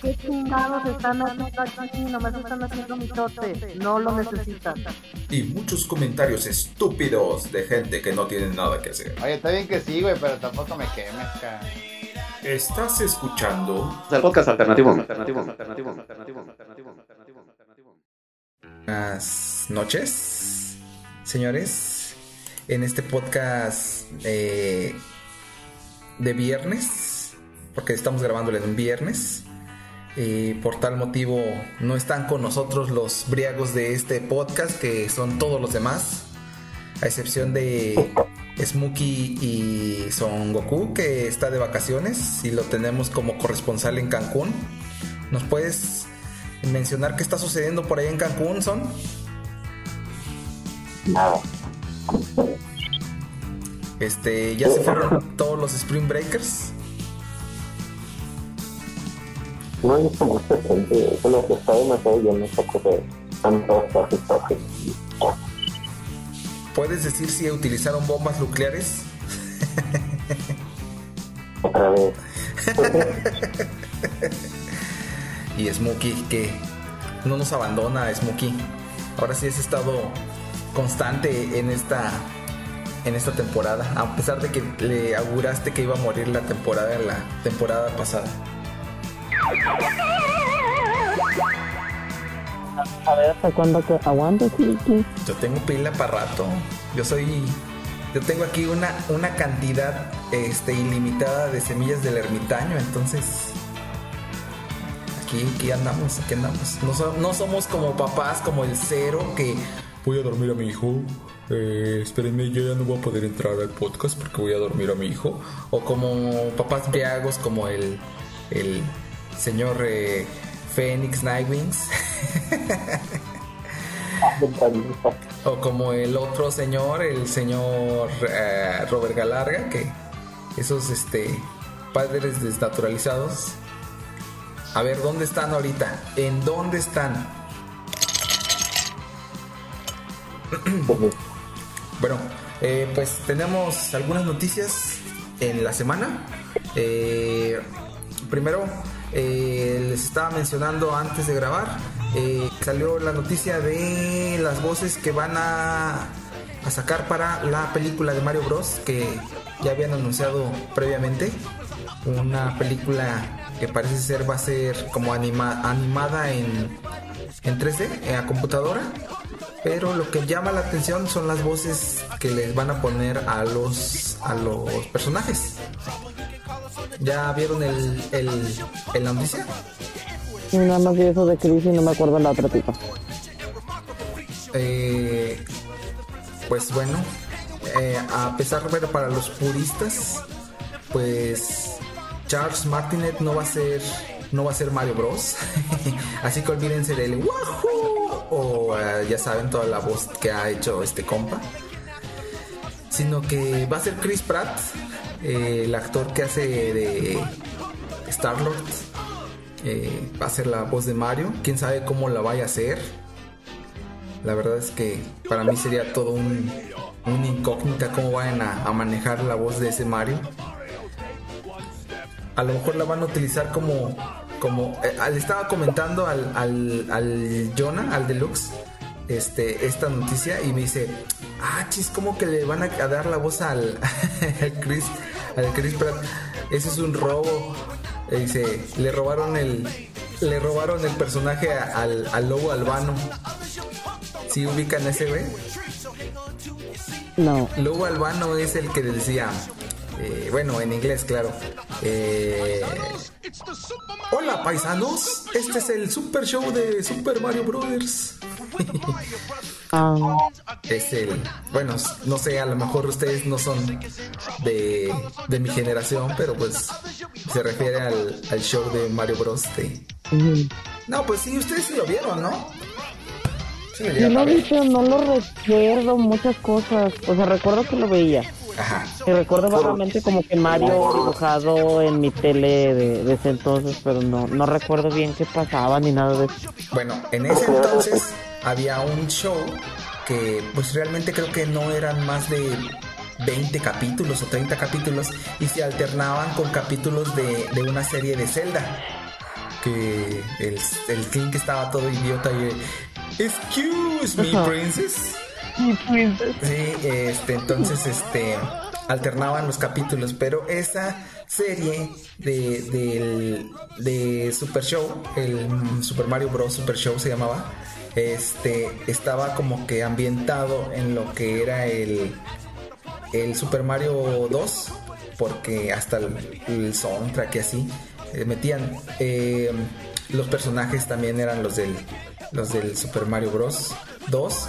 ¿Qué chingados están haciendo aquí? Nomás están haciendo mitote. No lo necesitan. Y muchos comentarios estúpidos de gente que no tiene nada que hacer. Oye, está bien que sí, güey, pero tampoco me quemes, cara. Estás escuchando el podcast alternativo. Alternativo. Alternativo. Alternativo. Alternativo. Alternativo. Buenas noches, señores. En este podcast eh, de viernes, porque estamos grabándolo en un viernes. Eh, por tal motivo no están con nosotros los briagos de este podcast, que son todos los demás, a excepción de Smokey y Son Goku, que está de vacaciones y lo tenemos como corresponsal en Cancún. ¿Nos puedes mencionar qué está sucediendo por ahí en Cancún, Son? Este, ya se fueron todos los Spring Breakers. No he visto mucha gente, solo que está demasiado lleno esta cosa de tantos ¿Puedes decir si utilizaron bombas nucleares? otra vez. Y Smokey, que no nos abandona, Smokey. Ahora sí has estado constante en esta en esta temporada, a pesar de que le auguraste que iba a morir la temporada la temporada pasada. A ver, ¿hasta cuándo Kiki? Yo tengo pila para rato. Yo soy. Yo tengo aquí una, una cantidad este, ilimitada de semillas del ermitaño, entonces. Aquí, andamos, aquí andamos. No, so- no somos como papás, como el cero, que voy a dormir a mi hijo. Eh, espérenme, yo ya no voy a poder entrar al podcast porque voy a dormir a mi hijo. O como papás briagos, como el, el señor eh, Phoenix Nightwings. O como el otro señor, el señor eh, Robert Galarga, que esos este padres desnaturalizados. A ver, ¿dónde están ahorita? ¿En dónde están? Bueno, eh, pues tenemos algunas noticias en la semana. Eh, primero, eh, les estaba mencionando antes de grabar, eh, salió la noticia de las voces que van a, a sacar para la película de Mario Bros. que ya habían anunciado previamente. Una película que parece ser va a ser como anima- animada en, en 3D, eh, a computadora. Pero lo que llama la atención son las voces que les van a poner a los, a los personajes. ¿Ya vieron el, el, el la noticia? Nada más vi eso de Chris y no me acuerdo la otra tipa. Eh, pues bueno, eh, a pesar de pero para los puristas, pues Charles Martinet no va a ser no va a ser Mario Bros. Así que olvídense del Wahoo o eh, ya saben toda la voz que ha hecho este compa. Sino que va a ser Chris Pratt, eh, el actor que hace de Star Lord. va a ser la voz de Mario. Quién sabe cómo la vaya a hacer. La verdad es que para mí sería todo un, una incógnita cómo vayan a, a manejar la voz de ese Mario. A lo mejor la van a utilizar como... como eh, le estaba comentando al, al, al Jonah, al Deluxe, este, esta noticia y me dice, ah, chis, ¿cómo que le van a, dar la voz al, al Chris, al Chris Pratt? Ese es un robo. E dice, le robaron el, le robaron el personaje al, al lobo albano. ¿Sí ubican ese güey? No. Lobo Albano es el que decía, eh, bueno, en inglés, claro. eh, Hola paisanos, este es el Super Show de Super Mario Brothers. Ah, es el, bueno, no sé, a lo mejor ustedes no son de, de mi generación, pero pues se refiere al, al show de Mario Bros. de-. No, pues sí, ustedes sí lo vieron, ¿no? Sí lo Yo vi, pero no lo recuerdo muchas cosas. O sea, recuerdo que lo veía. Ajá. Y recuerdo vagamente como que Mario dibujado en mi tele de, de ese entonces, pero no, no recuerdo bien qué pasaba ni nada de eso. Bueno, en ese entonces había un show que pues realmente creo que no eran más de 20 capítulos o 30 capítulos y se alternaban con capítulos de, de una serie de Zelda. Que el, el King estaba todo idiota y... Excuse me, Ajá. princess. Sí, este, entonces, este, alternaban los capítulos, pero esa serie de, del- de Super Show, el Super Mario Bros. Super Show se llamaba, este, estaba como que ambientado en lo que era el, el Super Mario 2, porque hasta el, el soundtrack y así, eh, metían, eh, los personajes también eran los del, los del Super Mario Bros. 2.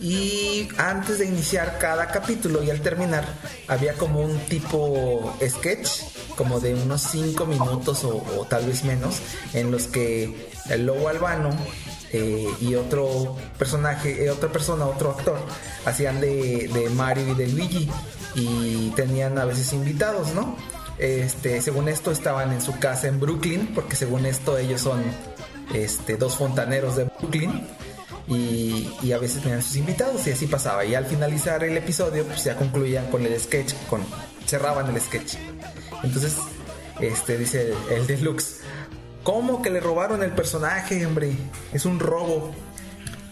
Y antes de iniciar cada capítulo y al terminar, había como un tipo sketch, como de unos 5 minutos o, tal vez menos, en los que el Lobo Albano eh, y otro personaje, eh, otra persona, otro actor, hacían de, de Mario y de Luigi y tenían a veces invitados, ¿no? Este, según esto estaban en su casa en Brooklyn, porque según esto ellos son este, dos fontaneros de Brooklyn y, y a veces tenían sus invitados y así pasaba. Y al finalizar el episodio, pues ya concluían con el sketch, con cerraban el sketch. Entonces, este dice el, el deluxe, ¿cómo que le robaron el personaje, hombre? Es un robo.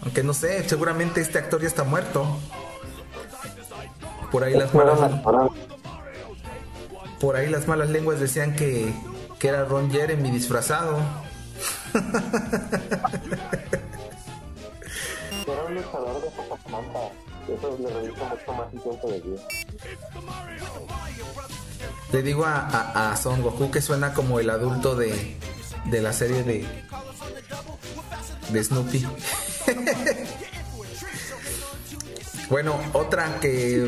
Aunque no sé, seguramente este actor ya está muerto. Por ahí las malas, por ahí las malas lenguas decían que, que era Ron Jeremy disfrazado. Le digo a, a, a Son Goku que suena como el adulto de, de la serie de, de Snoopy. bueno, otra que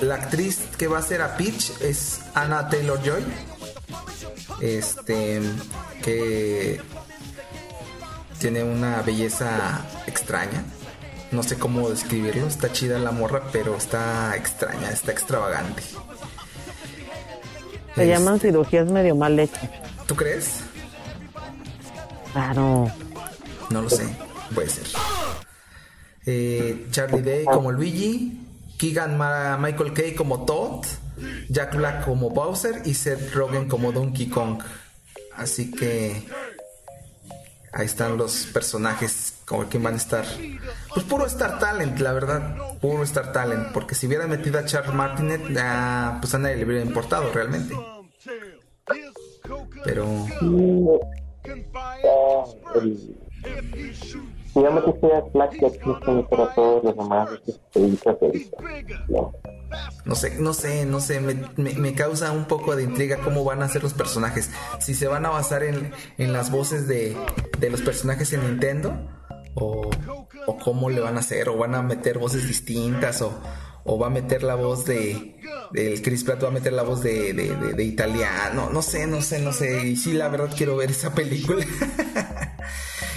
la actriz que va a ser a Peach es Anna Taylor Joy. Este que tiene una belleza extraña. No sé cómo describirlo. Está chida la morra, pero está extraña, está extravagante. Se Este, llaman cirugías medio mal hechas. ¿Tú crees? Claro. No lo sé. Puede ser. Eh, Charlie Day como Luigi. Keegan Ma- Michael Kay como Todd. Jack Black como Bowser. Y Seth Rogen como Donkey Kong. Así que. Ahí están los personajes como que van a estar. Pues puro Star Talent, la verdad. Puro Star Talent. Porque si hubieran metido a Charles Martinet, ah, pues a nadie le hubiera importado realmente. Pero. Ya, el... Black, ya tienes que meter a todos los demás que. Ya. No sé, no sé, no sé, me, me- me causa un poco de intriga cómo van a ser los personajes. Si se van a basar en, en las voces de, de los personajes en Nintendo o, o cómo le van a hacer, o van a meter voces distintas o, o va a meter la voz de... Chris Pratt va a meter la voz de, de, de- de italiano, no sé, no sé, no sé. Y sí, la verdad quiero ver esa película.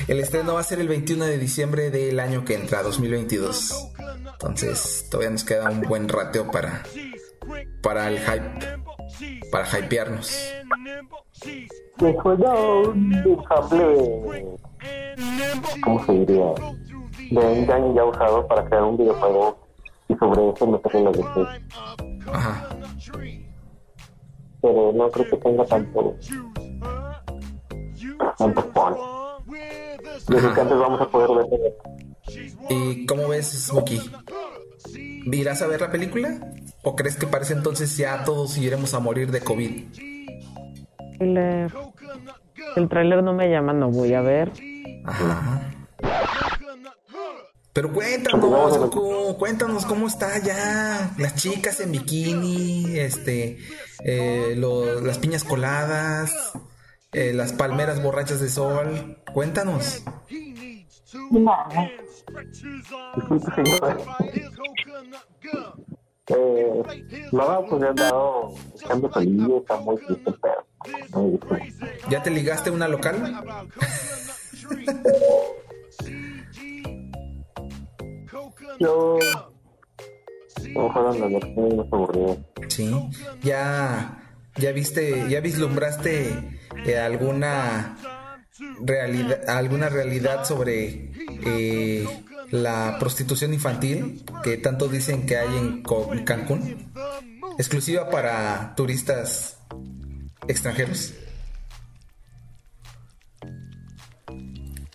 El estreno va a ser el 21 de diciembre del año que entra, 2022. Entonces, todavía nos queda un buen rateo para, para el hype, para hypearnos. Que juega un ensamble de... ¿Cómo se diría? De ya usado para crear un videojuego y sobre eso meterle los defectos. Ajá. Pero no creo que tenga tanto... tanto fun. Vamos a poder ver ¿Y cómo ves, Smokey? ¿Irás a ver la película? ¿O crees que parece entonces ya todos iremos a morir de COVID? El, el tráiler no me llama, no voy a ver. Ajá. Pero cuéntanos, Goku, cuéntanos cómo está ya las chicas en bikini, este, eh, lo- las piñas coladas, eh, las palmeras borrachas de sol. Cuéntanos. Disculpe, señor. Eh, no, pues he andado está muy triste. ¿Ya te ligaste una local? Yo. No más aburridas. Sí, ya, ya viste, ya vislumbraste eh, alguna realidad, alguna realidad sobre eh, la prostitución infantil que tanto dicen que hay en Cancún, exclusiva para turistas extranjeros.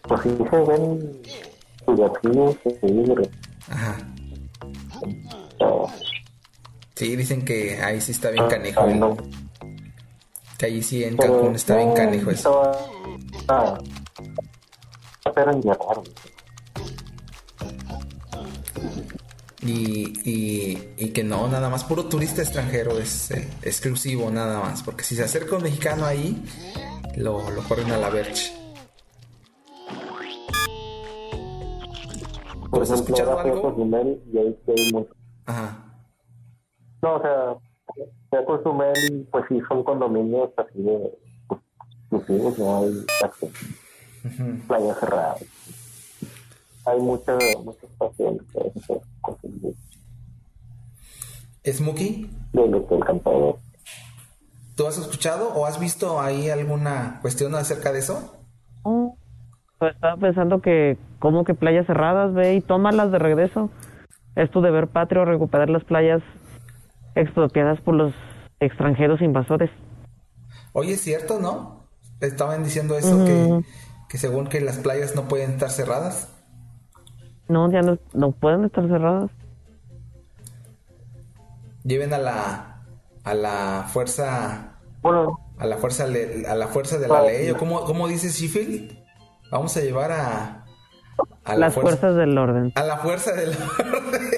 Pues sí se ven seguidores. Ajá. Sí, dicen que ahí sí está bien canijo. Que ahí sí en Pero, Cancún está bien canijo eso. ah, pero en. Y, y, y que no, nada más puro turista extranjero es eh, exclusivo, nada más. Porque si se acerca un mexicano ahí, lo, lo corren a la verge. Por ¿Tú has ejemplo, escuchado algo? Y ahí. Ajá. No, o sea, fui a Cozumel, pues sí, son condominios así de pues, exclusivos, no hay acceso. Hay mucho espacio en que puedes hacer cosas de- Smokey, del hotel campador. ¿tú has escuchado o has visto ahí alguna cuestión acerca de eso? Oh, pues estaba pensando que, como que playas cerradas, ve y tómalas de regreso. Es tu deber patrio recuperar las playas expropiadas por los extranjeros invasores. Oye, es cierto, ¿no? Estaban diciendo eso, que, que según que las playas no pueden estar cerradas. No, ya no, no pueden estar cerradas. Lleven a la, a la fuerza Bueno, a la fuerza le- a la fuerza de la ley o cómo, cómo dice Sheffield vamos a llevar a a la Las fuerza fuerzas del orden. a la fuerza del orden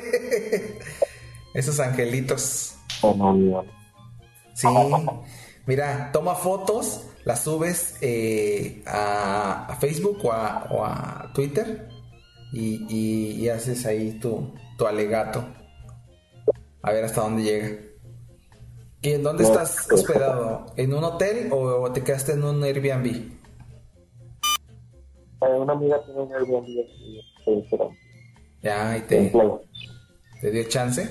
esos angelitos. Oh, no, sí. Mira toma fotos las subes eh, a, a Facebook o a, o a Twitter y, y- y haces ahí tu, tu alegato. A ver hasta dónde llega. ¿Y en dónde No, estás pues, hospedado? ¿En un hotel o te quedaste en un Airbnb? Eh, una amiga tiene un Airbnb aquí, Ya, y te, te dio chance.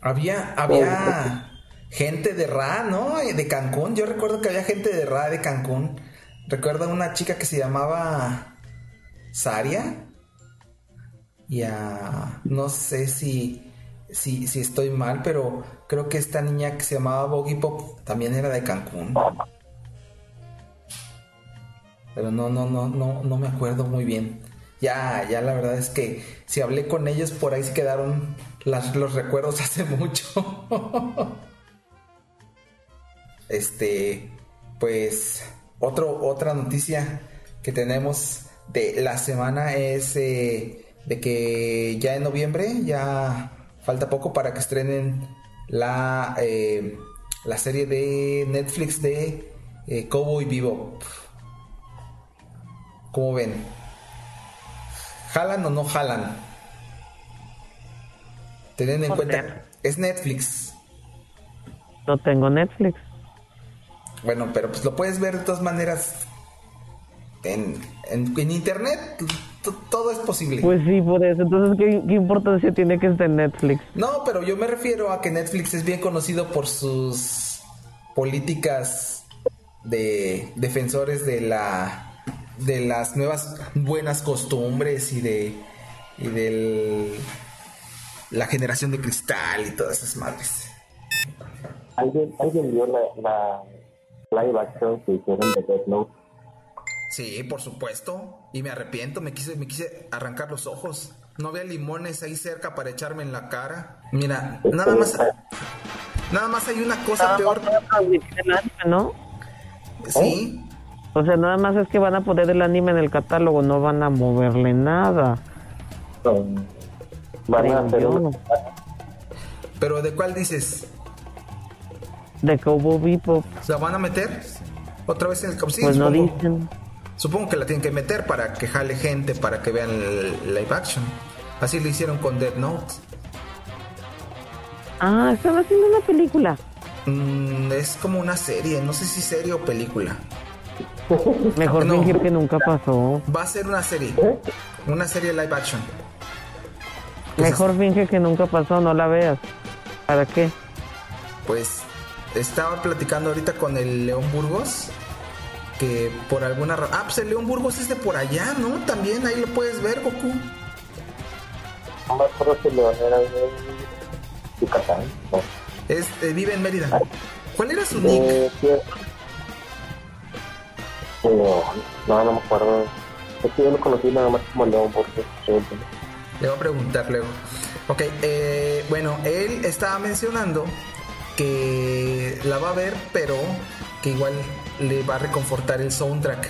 Había, había gente de Ra, ¿no? De Cancún. Yo recuerdo que había gente de Ra de Cancún. Recuerdo una chica que se llamaba Saria. Y a, no sé si, si, si estoy mal, pero creo que esta niña que se llamaba Boggy Pop también era de Cancún. Pero no, no, no, no, no me acuerdo muy bien. Ya, ya la verdad es que si hablé con ellos por ahí se quedaron los recuerdos hace mucho. este, pues otro, otra noticia que tenemos de la semana es eh, de que ya en noviembre, ya falta poco para que estrenen la, eh, la serie de Netflix de eh, Cowboy Bebop. ¿Cómo ven? ¿Jalan o no jalan? Teniendo en cuenta, es Netflix. No tengo Netflix. Bueno, pero pues lo puedes ver de todas maneras en, en, en internet. Todo es posible. Pues sí, por eso. Entonces, ¿qué, qué importancia tiene que esté en Netflix? No, pero yo me refiero a que Netflix es bien conocido por sus políticas de defensores de la de las nuevas buenas costumbres y de y del la generación de cristal y todas esas madres. ¿Alguien, ¿Alguien vio la, la live action que hicieron de Death Note? Sí, por supuesto. Y me arrepiento, me quise, me quise arrancar los ojos. No había limones ahí cerca para echarme en la cara. Mira, nada más, nada más hay una cosa peor. ¿no? Sí, O sea, nada más es que van a poner el anime en el catálogo, no van a moverle nada. Um, van a hacer pero ¿de cuál dices? De Cowboy Bebop, ¿La van a meter? ¿Otra vez en el sí, pues no supongo, dicen. supongo que la tienen que meter para que jale gente, para que vean el live action. Así lo hicieron con Dead Note. Ah, están haciendo una película. Mm, es como una serie, no sé si serie o película. Mejor No. fingir que nunca pasó. Va a ser una serie. una serie live action. Que se- Mejor finge que nunca pasó, no la veas. ¿Para qué? Pues estaba platicando ahorita con el León Burgos que por alguna razón... Ah, pues el León Burgos es de por allá, ¿no? También ahí lo puedes ver, Goku. No me acuerdo si León era de Yucatán. No. Es, eh, vive en Mérida. ¿Cuál era su nick? León. No, no me acuerdo. Es que yo lo conocí nada más como León porque Le voy a preguntar luego. Ok, eh, bueno, él estaba mencionando que la va a ver, pero que igual le va a reconfortar el soundtrack.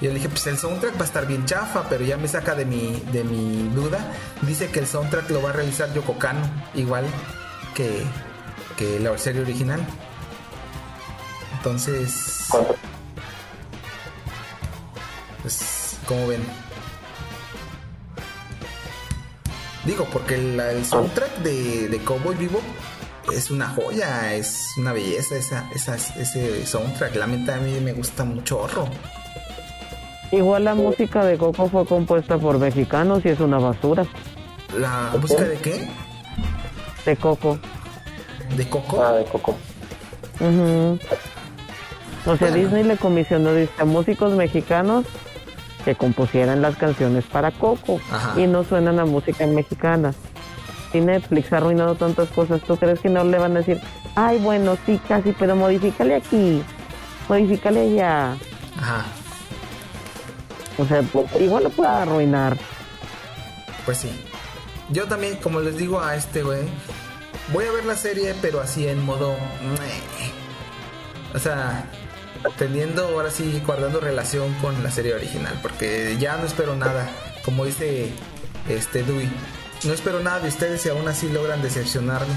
Y yo le dije, pues el soundtrack va a estar bien chafa, pero ya me saca de mi, de mi duda. Dice que el soundtrack lo va a realizar Yoko Kano, igual que, que la serie original. Entonces, ¿Cuánto? Pues, ¿cómo ven? Digo, porque el, el soundtrack de, de Cowboy Vivo es una joya, es una belleza esa, esa, ese soundtrack. La neta a mí me gusta un chorro. Igual la música de Coco fue compuesta por mexicanos y es una basura. ¿La música de qué? De Coco. ¿De Coco? Ah, de Coco. O sea, Bueno. Disney le comisionó dice, a músicos mexicanos que compusieran las canciones para Coco Ajá. y no suenan a música mexicana. Y Netflix ha arruinado tantas cosas. ¿Tú crees que no le van a decir, ay, bueno, sí, casi, pero modifícale aquí, modifícale allá? Ajá. O sea, igual lo pueden arruinar. Pues sí. Yo también, como les digo a este güey, voy a ver la serie, pero así en modo. O sea, teniendo ahora sí, guardando relación con la serie original, porque ya no espero nada. Como dice este Dewey, no espero nada de ustedes y aún así logran decepcionarme.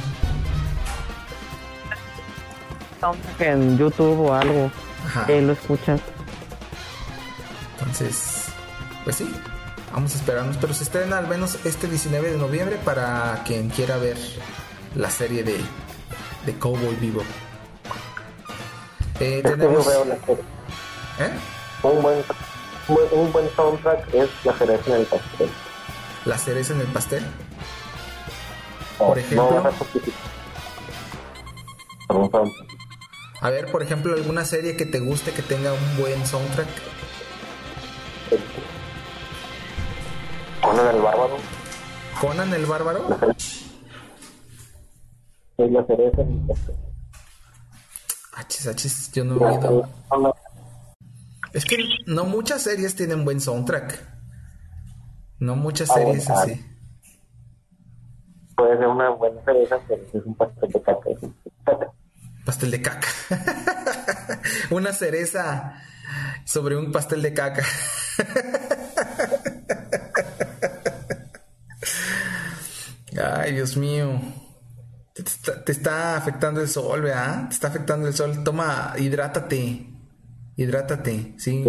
En YouTube o algo, Ajá. que lo escuchas. Entonces, pues sí, vamos a esperarnos. Pero se estrena al menos este 19 de noviembre para quien quiera ver la serie de, de Cowboy Vivo. Eh, Es que yo veo la serie. ¿eh? Un buen, un buen- un buen soundtrack es la cereza en el pastel. La cereza en el pastel. No, Por ejemplo. No perdón. A ver, por ejemplo, alguna serie que te guste que tenga un buen soundtrack. Conan el bárbaro. Conan el Bárbaro. Es la cereza en el pastel. Achis, achis, yo no he oído. Es que no muchas series tienen buen soundtrack. No muchas Ah, series ah. así. Puede ser una buena cereza, pero es un pastel de caca. Pastel de caca. Una cereza sobre un pastel de caca. Ay, Dios mío. Te está, te está afectando el sol, ¿verdad? Te está afectando el sol. Toma, hidrátate. Hidrátate, sí.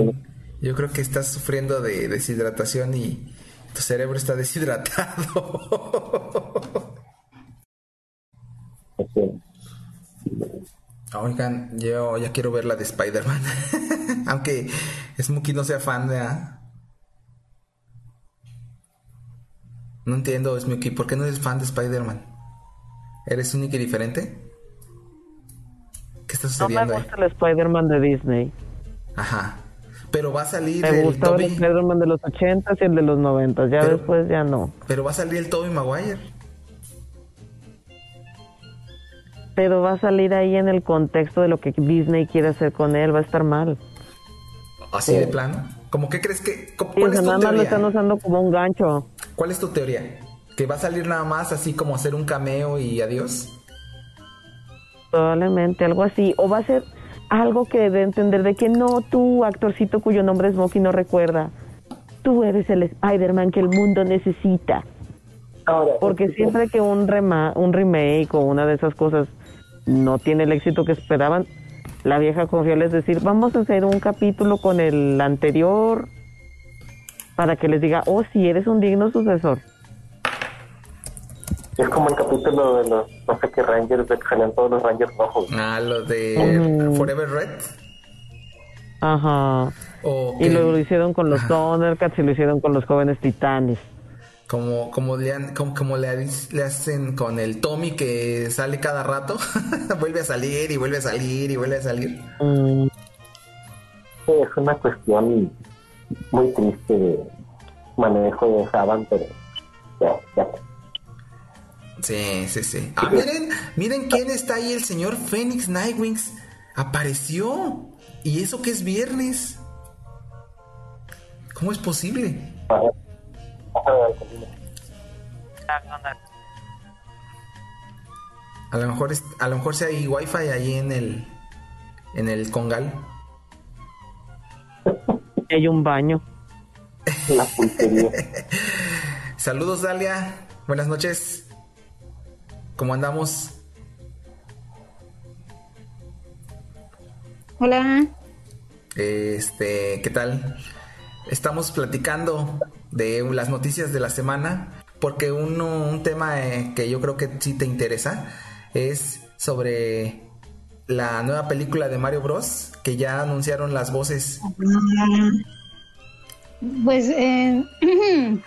Yo creo que estás sufriendo de deshidratación y tu cerebro está deshidratado. Así. Oigan, yo ya quiero ver la de Spider-Man. Aunque Smokey no sea fan de... No entiendo, Smokey, ¿por qué no eres fan de Spider-Man? ¿Eres único y diferente? ¿Qué está No me sucediendo ahí? gusta el Spider-Man de Disney. Ajá. Pero va a salir Me el gustaba el Toby... Spider-Man de los 80 y el de los 90. Ya Pero- después ya no. Pero va a salir el Toby Maguire. Pero va a salir ahí en el contexto de lo que Disney quiere hacer con él. Va a estar mal. Así de plano. ¿Cómo que crees que... cu- Sí, o ¿Cuál sea, es tu nada más lo están usando como un gancho. ¿Cuál es tu teoría? ¿Que va a salir nada más así como hacer un cameo y adiós? Probablemente algo así. O va a ser algo que a entender de que no, tú, actorcito cuyo nombre es Smokey, no recuerda. Tú eres el Spider-Man que el mundo necesita. Ahora, Porque siempre que un, rema un remake o una de esas cosas no tiene el éxito que esperaban, la vieja confiable es decir, vamos a hacer un capítulo con el anterior para que les diga, oh, si eres un digno sucesor. Es como el capítulo de los, no sé qué Rangers, de que salían todos los Rangers rojos. Ah, lo de Mm. Forever Red. Ajá. Y lo hicieron con los. Thundercats y lo hicieron con los jóvenes titanes. Como, como, le, han- como, como le, le hacen con el Tommy que sale cada rato, vuelve a salir y vuelve a salir y vuelve a salir. Mm, Sí, es una cuestión muy triste de manejo de Saban, pero ya, ya. Sí, sí, sí. Ah, miren, miren quién está ahí, el señor Phoenix Nightwings. Apareció. Y eso que es viernes. ¿Cómo es posible? A lo mejor es, a lo mejor si hay wifi ahí en el en el congal. hay un baño. La. Saludos Dalia, buenas noches. ¿Cómo andamos? Hola. Este, ¿qué tal? Estamos platicando de las noticias de la semana porque uno, un tema eh, que yo creo que sí te interesa es sobre la nueva película de Mario Bros que ya anunciaron las voces. Pues, eh,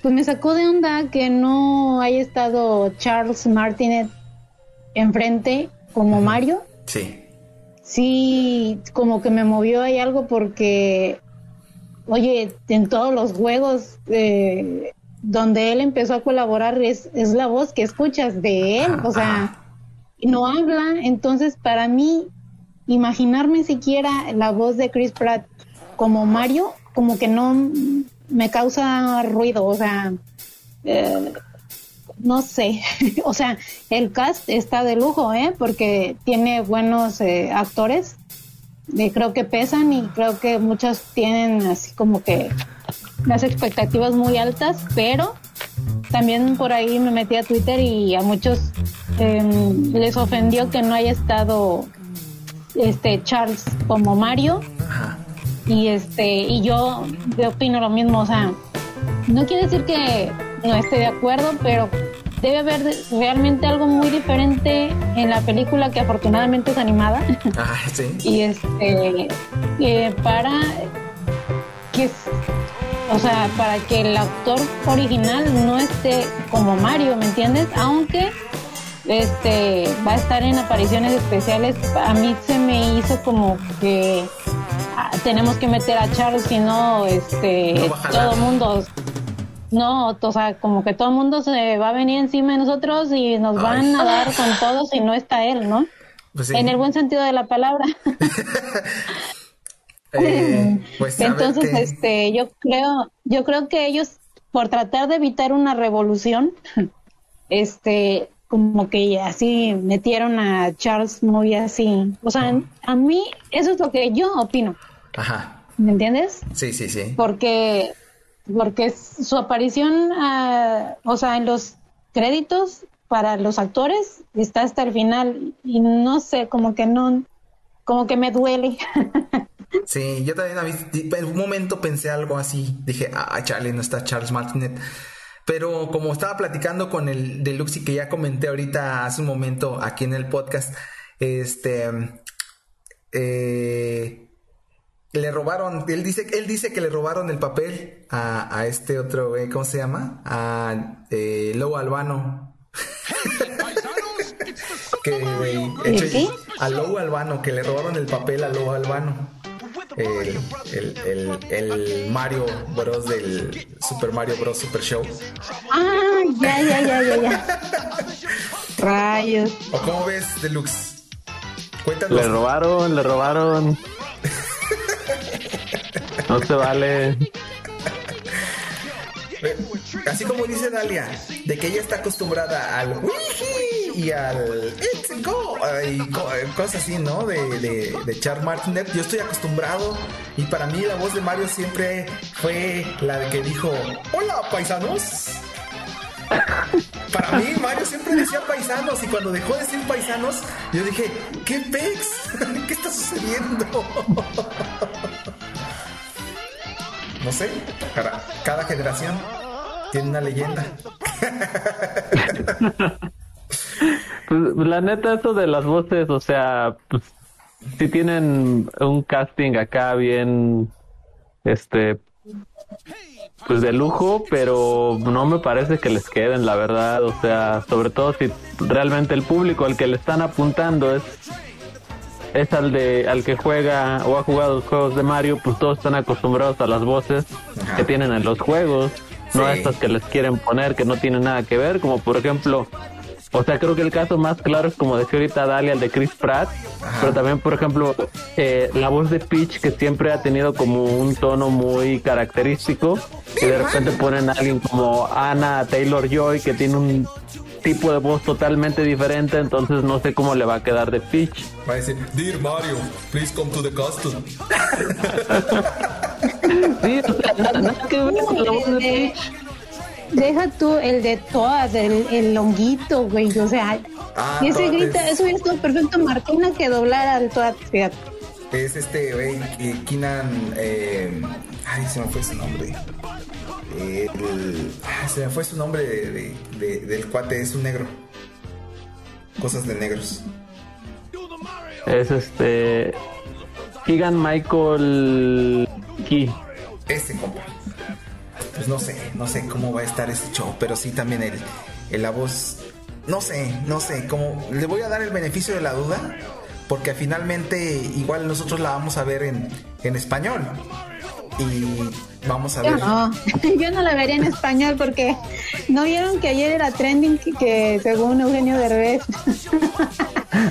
pues me sacó de onda que no haya estado Charles Martinet enfrente como Mario. Sí. Sí, como que me movió ahí algo porque, oye, en todos los juegos eh, donde él empezó a colaborar es, es la voz que escuchas de él, o sea, no habla, entonces para mí imaginarme siquiera la voz de Chris Pratt como Mario, como que no me causa ruido, o sea, eh, no sé, o sea, el cast está de lujo, ¿eh? Porque tiene buenos eh, actores, y creo que pesan y creo que muchos tienen así como que las expectativas muy altas, pero también por ahí me metí a Twitter y a muchos eh, les ofendió que no haya estado este Charles como Mario y este y yo opino lo mismo, o sea, no quiere decir que no esté de acuerdo, pero debe haber realmente algo muy diferente en la película que afortunadamente es animada Ah, sí. y este eh, para que o sea para que el actor original no esté como Mario me entiendes aunque este va a estar en apariciones especiales a mí se me hizo como que ah, tenemos que meter a Charles si no este No todo mundo no, o sea, como que todo el mundo se va a venir encima de nosotros y nos Ay. van a dar con todo si no está él, ¿no? Pues sí. En el buen sentido de la palabra. Eh, pues Entonces, este, yo creo, yo creo que ellos, por tratar de evitar una revolución, este, como que así metieron a Charles muy así. O sea, a mí, eso es lo que yo opino. Ajá. ¿Me entiendes? Sí, sí, sí. Porque, porque su aparición, ah, o sea, en los créditos para los actores está hasta el final y no sé, como que no, como que me duele. Sí, yo también a mí- en un momento pensé algo así. Dije, ah, Charlie, no está Charles Martinet. Pero como estaba platicando con el Deluxe y que ya comenté ahorita hace un momento aquí en el podcast, este eh, le robaron, él dice, él dice que le robaron el papel a, a este otro, güey, ¿cómo se llama? A eh, Lobo Albano. que hecho, a Lobo Albano, que le robaron el papel a Lobo Albano. El, el, el, el Mario Bros del Super Mario Bros. Super Show. ah, ya, ya, ya, ya, ya. Rayos. ¿O cómo ves, Deluxe? Le Cuéntanos. robaron, le robaron. No se vale. Así como dice Dalia, de que ella está acostumbrada al y al it's go y co- eh, cosas así, ¿no? De, de, de Charles Martinet. Yo estoy acostumbrado y para mí la voz de Mario siempre fue la de que dijo: Hola, paisanos. Para mí, Mario siempre decía paisanos y cuando dejó de decir paisanos, yo dije: ¿Qué pex? ¿Qué está sucediendo? No sé, cada, cada generación tiene una leyenda. Pues, la neta, eso de las voces, o sea, pues sí tienen un casting acá bien, este, pues de lujo, pero no me parece que les queden, la verdad. O sea, sobre todo si realmente el público al que le están apuntando es es al de al que juega o ha jugado los juegos de Mario, pues todos están acostumbrados a las voces que tienen en los juegos, no a estas que les quieren poner que no tienen nada que ver, como por ejemplo, o sea, creo que el caso más claro es como decía ahorita Dalia, el de Chris Pratt, pero también, por ejemplo, eh, la voz de Peach que siempre ha tenido como un tono muy característico y de repente ponen a alguien como Anna Taylor Joy que tiene un tipo de voz totalmente diferente, entonces no sé cómo le va a quedar de Peach. Va a decir, Dear Mario, please come to the costume. Sí, o sea, nada, nada que ver con la voz de De- Deja tú el de todas, el, el longuito, güey. O sea, Ah, y ese grita, es- eso hubiera estado perfecto, Martina, que doblara al Toad, fíjate. Es este, güey, Keenan. eh, ay, se me fue su nombre. El- ah, se me fue su nombre de- de- de- del cuate, es un negro. Cosas de negros. Es este. Keegan Michael Key. Ese compa. Pues no sé, no sé cómo va a estar ese show, pero sí también el, el la voz. No sé, no sé, como le voy a dar el beneficio de la duda, porque finalmente igual nosotros la vamos a ver en, en español. Y vamos a Yo ver. no, yo no la vería en español porque no vieron que ayer era trending que, que según Eugenio Derbez.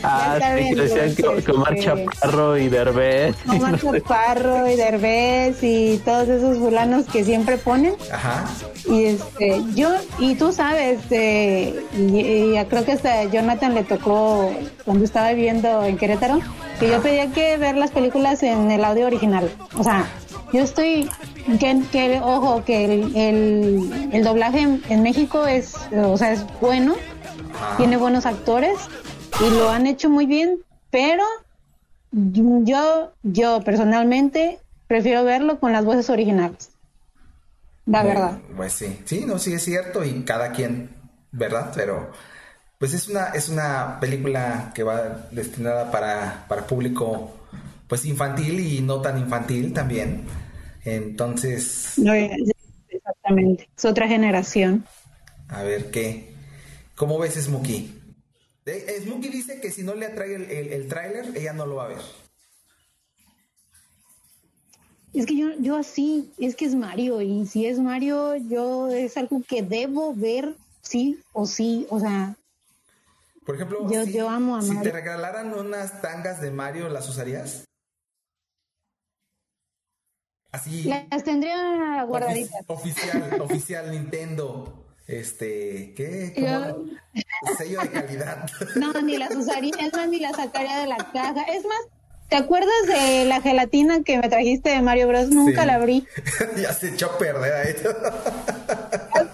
Ah, sí, decían que, que Omar este- Chaparro y Derbez. Omar. Chaparro y Derbez y todos esos fulanos que siempre ponen. Ajá. Y este, yo, y tú sabes, eh, y, y creo que hasta Jonathan le tocó cuando estaba viviendo en Querétaro, que yo pedía que ver las películas en el audio original. O sea, yo estoy, que, que ojo, que el, el, el doblaje en, en México es, o sea, es bueno, tiene buenos actores y lo han hecho muy bien, pero yo, yo personalmente prefiero verlo con las voces originales. La Bueno, verdad. Pues sí, sí, no, sí es cierto y cada quien, ¿verdad? Pero pues es una, es una película que va destinada para, para público pues infantil y no tan infantil también. Entonces, No, Exactamente. Es otra generación. a ver qué. ¿Cómo ves Smokey? Eh, Smokey dice que si no le atrae el, el, el tráiler, ella no lo va a ver. Es que yo, yo así, es que es Mario, y si es Mario, yo es algo que debo ver sí o sí, o sea, Por ejemplo, Yo- si, yo amo a si te Mario. regalaran unas tangas de Mario, ¿las usarías? Así. las tendría guardaditas. Ofici- Oficial, oficial Nintendo. Este, ¿qué? Sello de calidad. No, ni las usaría, es más, ni las sacaría de la caja. Es más, ¿te acuerdas de la gelatina que me trajiste de Mario Bros? Nunca Sí. la abrí. ya se echó a perder ahí.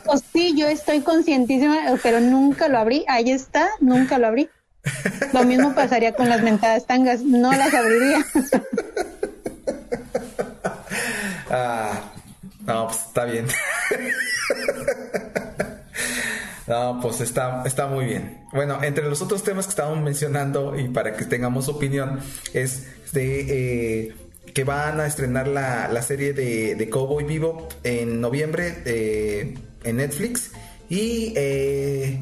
Pues sí, yo estoy conscientísima, pero nunca lo abrí. Ahí está, nunca lo abrí. Lo mismo pasaría con las mentadas tangas, no las abriría. Ah, no, pues está bien. No, pues está, está muy bien. Bueno, entre los otros temas que estábamos mencionando y para que tengamos opinión es de eh, que van a estrenar la, la serie de, de Cowboy Vivo en noviembre eh, en Netflix y eh,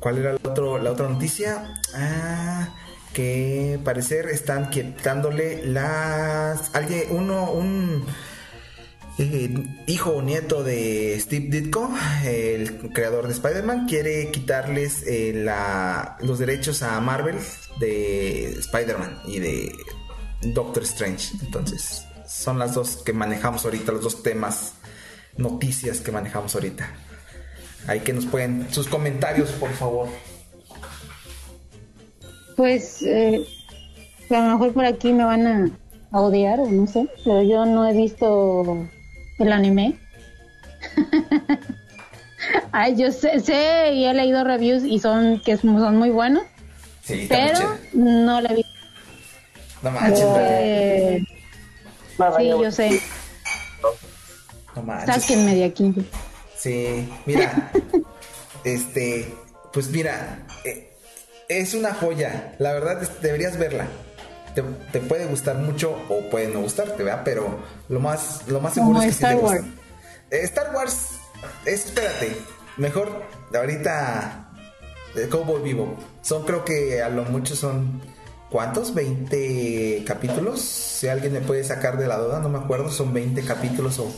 ¿cuál era la, la otra noticia? Ah, que parecer están quitándole las alguien uno un eh, hijo o nieto de Steve Ditko, el creador de Spider-Man, quiere quitarles eh, la- los derechos a Marvel de Spider-Man y de Doctor Strange. Entonces, son las dos que manejamos ahorita, los dos temas, noticias que manejamos ahorita. Ahí que nos pueden, sus comentarios, por favor. Pues eh, a lo mejor por aquí me van a, a odiar o no sé, pero yo no he visto el anime. Ay, yo sé, sé y he leído reviews y son que son muy buenos, Sí, pero no la he visto. No manches, Eh, sí, yo sé. no manches. Sáquenme de aquí. Sí, mira, este, pues mira, eh, es una joya, la verdad deberías verla. te, te puede gustar mucho o puede no gustarte, ¿verdad? Pero lo más, lo más seguro Como es que sí te Star gusta. Wars. Eh, Star Wars, es- espérate, mejor ahorita eh, Cowboy Vivo. Son creo que a lo mucho son ¿cuántos? 20 capítulos. Si alguien me puede sacar de la duda, no me acuerdo, son 20 capítulos o,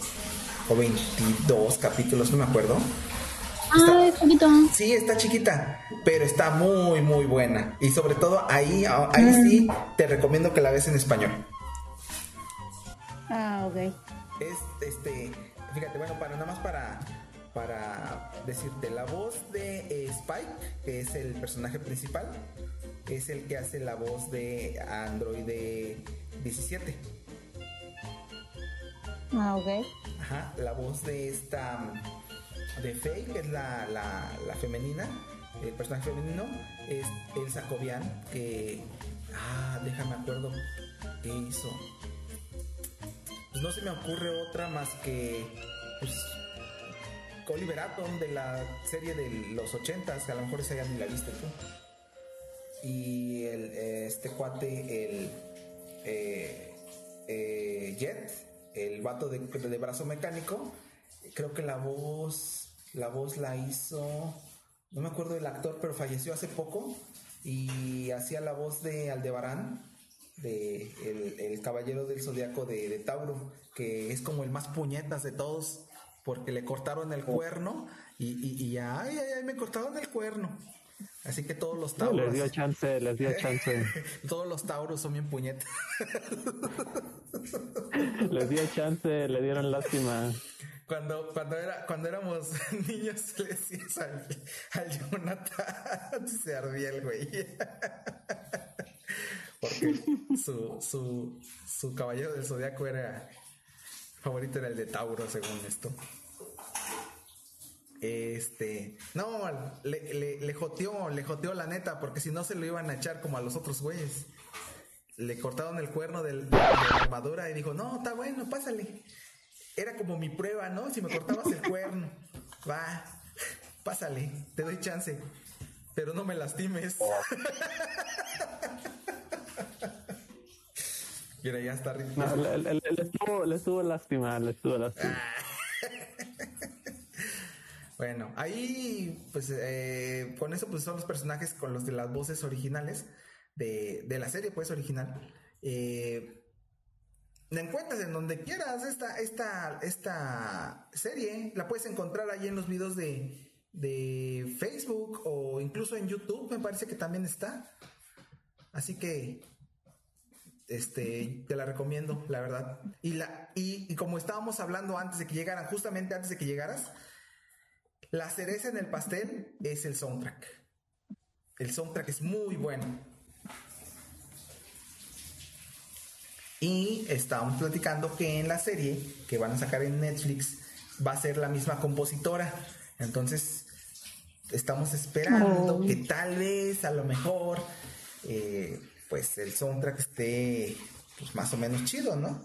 o 22 capítulos, no me acuerdo. Ah, es poquito. Sí, está chiquita, pero está muy, muy buena. Y sobre todo ahí, ahí sí te recomiendo que la ves en español. Ah, ok. Es, este, fíjate, bueno, para nada más para, para decirte, la voz de eh, Spike, que es el personaje principal, es el que hace la voz de Android 17. Ah, ok. Ajá, la voz de esta mm, de Faye, que es la, la, femenina, el personaje femenino, es Elsa Cobian, que ah, déjame acuerdo qué hizo. Pues no se me ocurre otra más que pues Oliver Atom de la serie de los ochentas, que a lo mejor esa ya ni la viste tú. Y el, este cuate, el eh, eh, Jet, el vato de, de brazo mecánico, creo que la voz, la voz la hizo, no me acuerdo del actor, pero falleció hace poco y hacía la voz de Aldebarán, de el, el caballero del zodiaco de, de Tauro, que es como el más puñetas de todos, porque le cortaron el cuerno y, y, y ay, ay, ay, me cortaron el cuerno. Así que todos los tauros. Les dio chance, les dio chance. Todos los tauros son bien puñetas. Les dio chance, le dieron lástima. Cuando, cuando, era, cuando éramos niños le decías al, al Jonathan, se ardía el güey. Porque su, su, su caballero del zodiaco era favorito era el de Tauro, según esto. Este, no, le, le, joteó, le joteó la neta, porque si no se lo iban a echar como a los otros güeyes. Le cortaron el cuerno de la armadura y dijo, no, está bueno, pásale. Era como mi prueba, ¿no? Si me cortabas el cuerno, va, pásale, te doy chance, pero no me lastimes. Mira, ya está rico. No, le, le- le- le estuvo, le estuvo lástima, le estuvo lástima. Bueno, ahí, pues, eh, con eso, pues, son los personajes con los de las voces originales de, de la serie, pues, original. Eh, la encuentras en donde quieras esta, esta, esta serie. La puedes encontrar ahí en los videos de, de Facebook o incluso en YouTube, me parece que también está. Así que, este, te la recomiendo, la verdad. Y, la, y, y como estábamos hablando antes de que llegaran, justamente antes de que llegaras, la cereza en el pastel es el soundtrack. El soundtrack es muy bueno. Y estábamos platicando que en la serie que van a sacar en Netflix va a ser la misma compositora. Entonces, estamos esperando Oh. que tal vez, a lo mejor, eh, pues el soundtrack esté pues, más o menos chido, ¿no?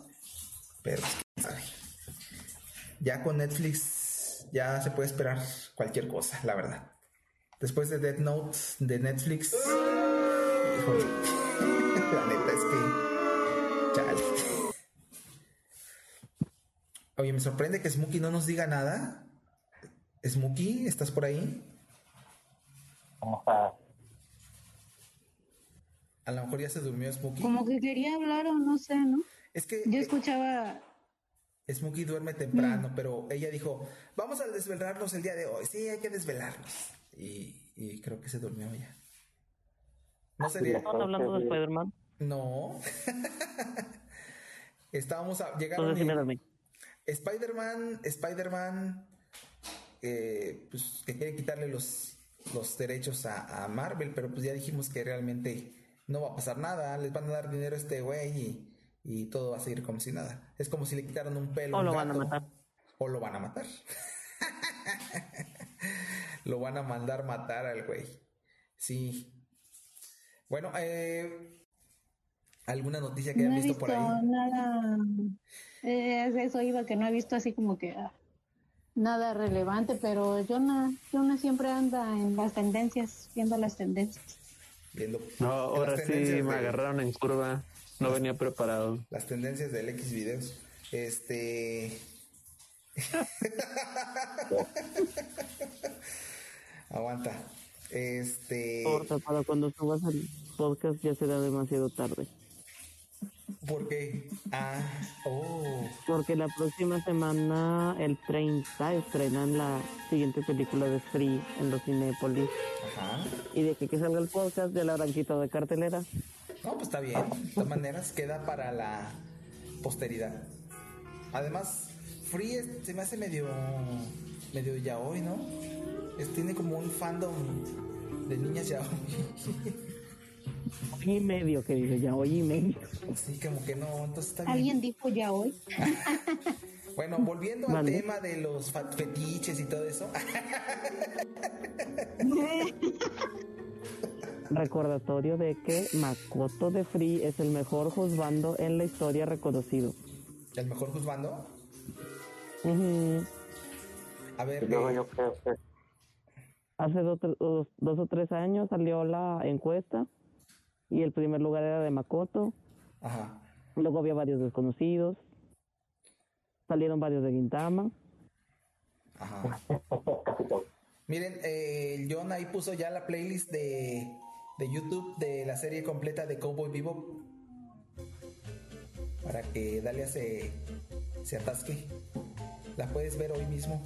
Pero pues, quién sabe. Ya con Netflix ya se puede esperar cualquier cosa, la verdad. Después de Death Note de Netflix, híjole, la neta es que chale. Oye, me sorprende que Smokey no nos diga nada. Smokey, ¿estás por ahí? A lo mejor ya se durmió Smokey. Como que quería hablar o no sé, ¿no? Es que Yo escuchaba. Smokey duerme temprano, pero ella dijo, vamos a desvelarnos el día de hoy. Sí, hay que desvelarnos. Y, y creo que se durmió ya. No sería... ¿Estamos hablando de Spider-Man? No. Estábamos a, llegaron y-. Spider-Man, Spider-Man, eh, pues que quiere quitarle los, los derechos a, a Marvel, pero pues ya dijimos que realmente no va a pasar nada, les van a dar dinero a este güey y, y todo va a seguir como si nada. Es como si le quitaran un pelo. O un lo van a matar. O lo van a matar. lo van a mandar matar al güey. Sí. Bueno, eh, ¿alguna noticia que No hayan visto visto por ahí? nada. Es eso iba, que no he visto así como que ah, nada relevante, pero yo no, yo no siempre anda en las tendencias, viendo las tendencias. Viendo No, ahora sí me de- agarraron en curva. No venía preparado. Las tendencias del X videos. Este. Aguanta. Este. Corta, para cuando subas el podcast ya será demasiado tarde. ¿Por qué? Ah, oh. Porque la próxima semana, el 30, estrenan la siguiente película de Free en los Cinépolis. Ajá. Y de que, que salga el podcast ya la habrán quitado de cartelera. No, pues está bien. De todas maneras, queda para la posteridad. Además, Free es- se me hace medio. medio yaoi, ¿no? Es, tiene como un fandom de niñas yaoi. Hoy y medio, que dice ya, hoy y medio. Sí, como que no, entonces está bien. ¿Alguien dijo ya hoy? Bueno, volviendo al Vale. tema de los fetiches y todo eso. Recordatorio de que Makoto de Free es el mejor juzgando en la historia reconocido. ¿El mejor juzgando? A ver, eh, yo creo que Hace dos, dos- dos o tres años salió la encuesta y el primer lugar era de Makoto. Ajá. Luego había varios desconocidos. Salieron varios de Gintama. Ajá. Miren, eh, John ahí puso ya la playlist de, de YouTube de la serie completa de Cowboy Bebop. Para que Dalia se, se atasque. La puedes ver hoy mismo.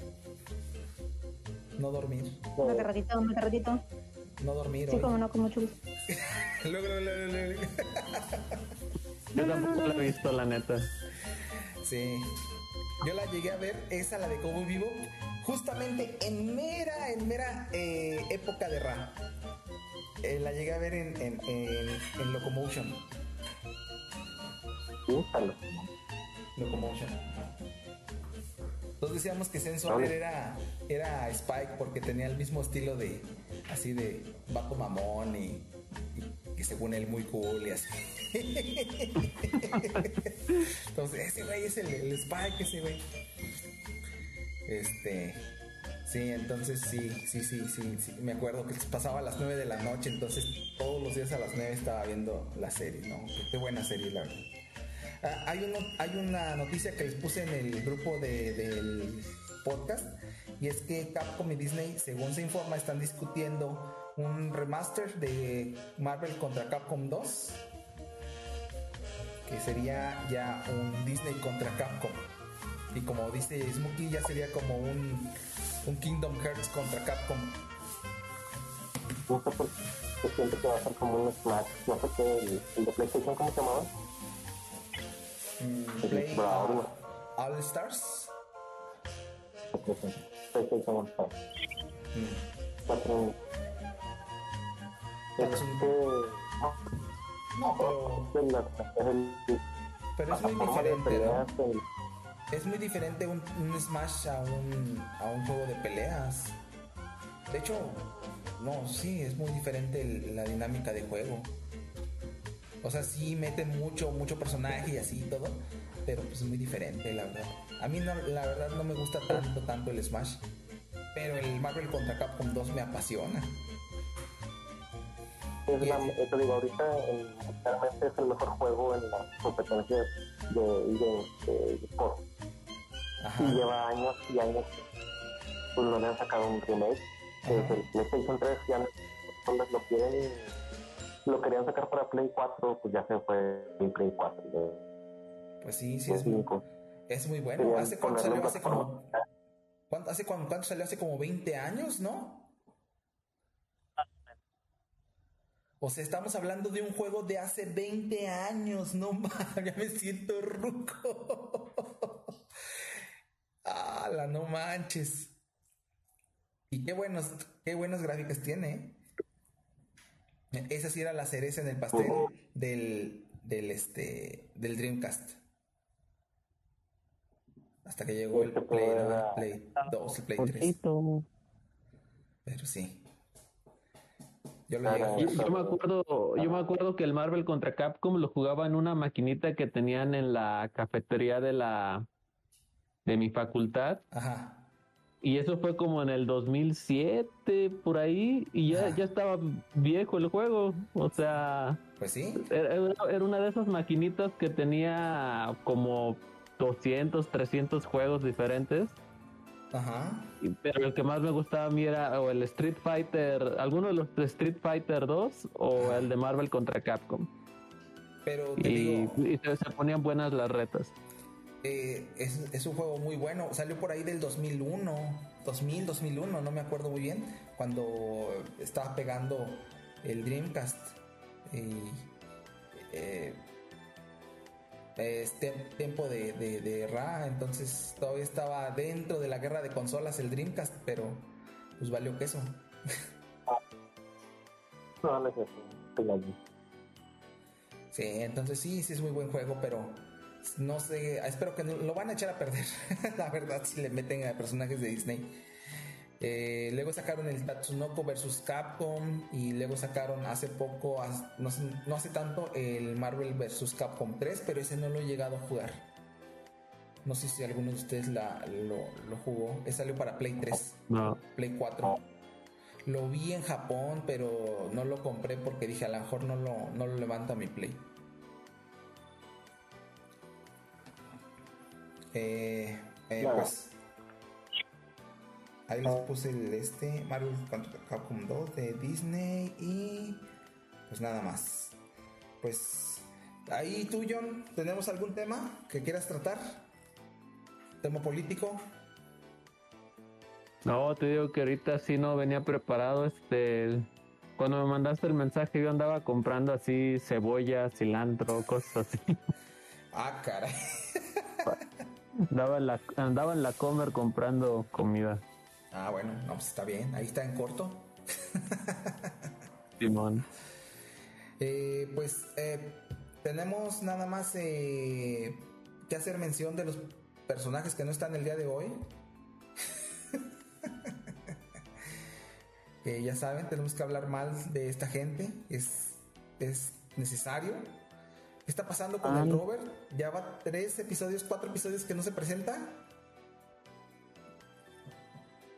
No dormir. Un agarradito, un agarradito. No dormir Sí, hoy. como no, como chulo. Luego, luego, luego, luego. Yo tampoco la he visto, la neta. Sí. Yo la llegué a ver, esa la de Cowboy Vivo, justamente en mera, en mera eh, época de Ra. Eh, la llegué a ver en, en, en, en Locomotion. Úsalo. Locomotion. Entonces decíamos que Sensor era, era Spike porque tenía el mismo estilo de así de vato mamón y, y que según él muy cool y así. Entonces, ese güey es el, el Spike, ese güey. Este. Sí, entonces sí, sí, sí, sí, sí. Me acuerdo que pasaba a las 9 de la noche, entonces todos los días a las 9 estaba viendo la serie, ¿no? Qué buena serie, la verdad. Ah, hay, uno, hay una noticia que les puse en el grupo de- del podcast y es que Capcom y Disney, según se informa, están discutiendo un remaster de Marvel contra Capcom 2 que sería ya un Disney contra Capcom y como dice Smokey ya sería como un, un Kingdom Hearts contra Capcom No sé por siento que va a ser como un Smash. No sé qué, el de PlayStation, ¿cómo se llamaba? Mm, Play uh, All Stars. Mm. Un- Es un- Este, no pero Pero es muy diferente, ¿no? Es muy diferente un, un Smash a un, a un juego de peleas. De hecho, no, sí, es muy diferente el- la dinámica de juego. O sea, sí meten mucho, mucho personaje y así y todo, pero pues es muy diferente, la verdad. A mí no- la verdad no me gusta tanto, tanto el Smash. Pero el Marvel contra Capcom 2 me apasiona. Es la, eh, te digo, ahorita realmente es el mejor juego en las competencias de de- de eSport. Ajá. Y lleva años y años. Pues no le han sacado un remake. Desde el PlayStation 3 ya no no lo quieren. Lo querían sacar para Play 4, pues ya se fue en Play 4. De, Pues sí, sí, es muy, es muy bueno. Querían ¿Hace cuánto salió? Hace como, plataforma. ¿cuánto, hace cuánto, cuánto salió? Hace como 20 años, ¿no? O sea, estamos hablando de un juego de hace 20 años, no mames, ya me siento ruco. ¡Hala, no manches! Y qué buenos, qué buenas gráficas tiene. ¿eh? Esa sí era la cereza en el pastel del, del este del Dreamcast. Hasta que llegó el Play, ¿no? el Play 2, el Play 3. Poquito. Pero sí. Yo lo llegué a Yo, jugar. yo me acuerdo, yo me acuerdo que el Marvel contra Capcom lo jugaba en una maquinita que tenían en la cafetería de la de mi facultad Ajá. Y eso fue como en el 2007, por ahí, y ya, ya estaba viejo el juego. O sea, Pues sí. era, era una de esas maquinitas que tenía como 200, 300 juegos diferentes. Ajá. Y- Pero el que más me gustaba a mí era o el Street Fighter, alguno de los de Street Fighter 2 o el de Marvel contra Capcom. Pero te Y, digo, y se, se ponían buenas las retas. Eh, es, es un juego muy bueno. Salió por ahí del 2001, 2000, 2001, no me acuerdo muy bien, cuando estaba pegando el Dreamcast. Y, eh, es te- tiempo de, de, de Ra, entonces todavía estaba dentro de la guerra de consolas el Dreamcast, pero pues valió queso. Peladito. Sí, entonces sí, sí es muy buen juego, pero no sé, espero que no, lo van a echar a perder, la verdad, si le meten a personajes de Disney. Eh, luego sacaron el Tatsunoko vs Capcom y luego sacaron hace poco, no, sé- no hace tanto, el Marvel vs Capcom 3, pero ese no lo he llegado a jugar. No sé si alguno de ustedes la- lo, lo jugó. Ese salió para Play 3, No. Play 4. Lo vi en Japón, pero no lo compré porque dije a lo mejor no lo, no lo levanto a mi Play. Eh, eh, Claro. pues ahí les puse el este Marvel contra Capcom 2 de Disney y pues nada más. Pues ahí tú John, ¿tenemos algún tema que quieras tratar? ¿Tema político? No, te digo que ahorita sí no venía preparado. Este, cuando me mandaste el mensaje, yo andaba comprando así cebolla, cilantro, cosas así. Ah, caray. Andaba, en la, andaba en la comer comprando comida. Ah, bueno, no, pues está bien, ahí está en corto. Simón. Eh, pues eh, tenemos nada más eh, que hacer mención de los personajes que no están el día de hoy. Ya saben, tenemos que hablar mal de esta gente. Es, es necesario. ¿Qué está pasando con Ah, el. Robert? Ya va tres episodios, cuatro episodios que no se presenta.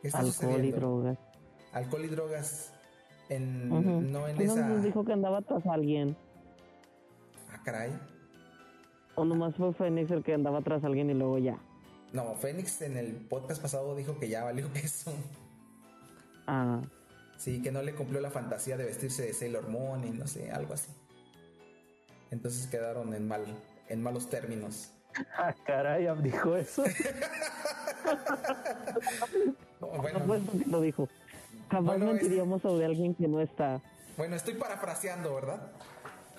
¿Qué está Alcohol y drogas. Alcohol y drogas. En. No en ¿Quién esa. nos dijo que andaba tras alguien? Ah, caray. O nomás fue Fénix el que andaba tras alguien y luego ya. No, Fénix en el podcast pasado dijo que ya valió eso. Ah, Sí, que no le cumplió la fantasía de vestirse de Sailor Moon y no sé, algo así. Entonces quedaron en mal, en malos términos. Ah, caray, dijo eso. No, no bueno, que lo dijo. Jamás Bueno, es- mentiríamos sobre alguien que no está. bueno, estoy parafraseando, ¿verdad?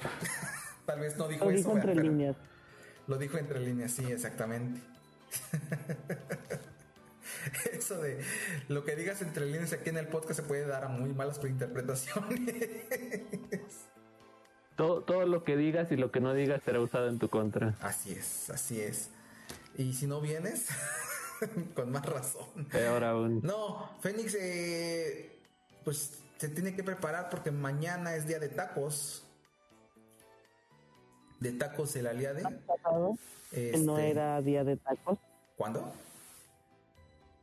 Tal vez no dijo Lo eso, dijo entre pero líneas. lo dijo entre líneas, sí, exactamente. Eso de lo que digas entre líneas aquí en el podcast se puede dar a muy malas interpretaciones. Todo, todo lo que digas y lo que no digas será usado en tu contra. Así es, así es. Y si no vienes, con más razón. Peor aún. No, Fénix, eh, pues se tiene que preparar porque mañana es día de tacos. De tacos el aliade. Pasado, que no Este, era día de tacos. ¿Cuándo?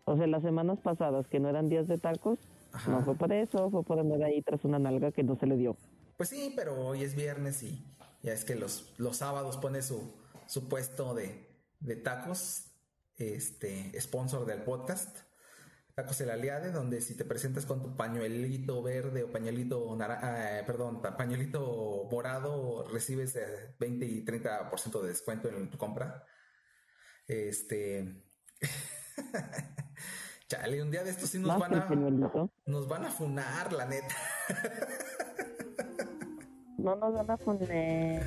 O sea, las semanas pasadas que no eran días de tacos, Ajá. no fue por eso, fue por andar ahí tras una nalga que no se le dio. Pues sí, pero hoy es viernes y ya es que los, los sábados pone su, su puesto de, de tacos, este, sponsor del podcast. Tacos El Aliade, donde si te presentas con tu pañuelito verde o pañuelito naranja, perdón, pañuelito morado, recibes eh, 20 y 30% de descuento en tu compra. Este. Chale, un día de estos sí nos van a. Nos van a funar, la neta. No nos van a poner.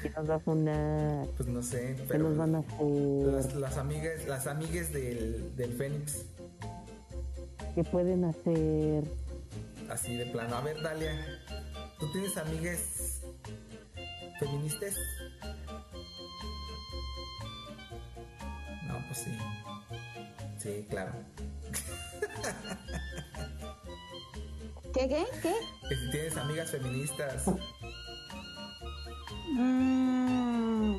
¿Quién nos va a? Pues no sé, ¿Qué pero. nos van a? Las, las amigas, las amigues del, del Fénix, ¿Qué pueden hacer? así de plano. A ver, Dalia, ¿tú tienes amigues feministas? No, pues sí. Sí, claro. ¿Qué, qué, qué? Que si tienes amigas feministas. Mm,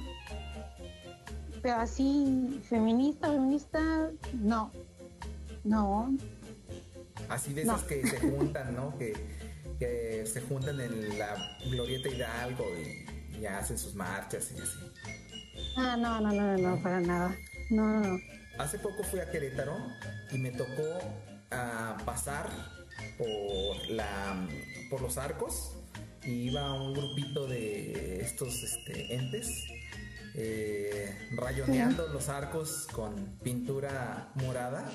pero así, feminista, feminista, no. No. Así de esas que se juntan, ¿no? Que, que se juntan en la Glorieta Hidalgo y, y hacen sus marchas y así. Ah, no, no, no, no, para nada. No, no, no. Hace poco fui a Querétaro y me tocó ah, pasar por la por los arcos y iba un grupito de estos este, entes eh, rayoneando los arcos con pintura morada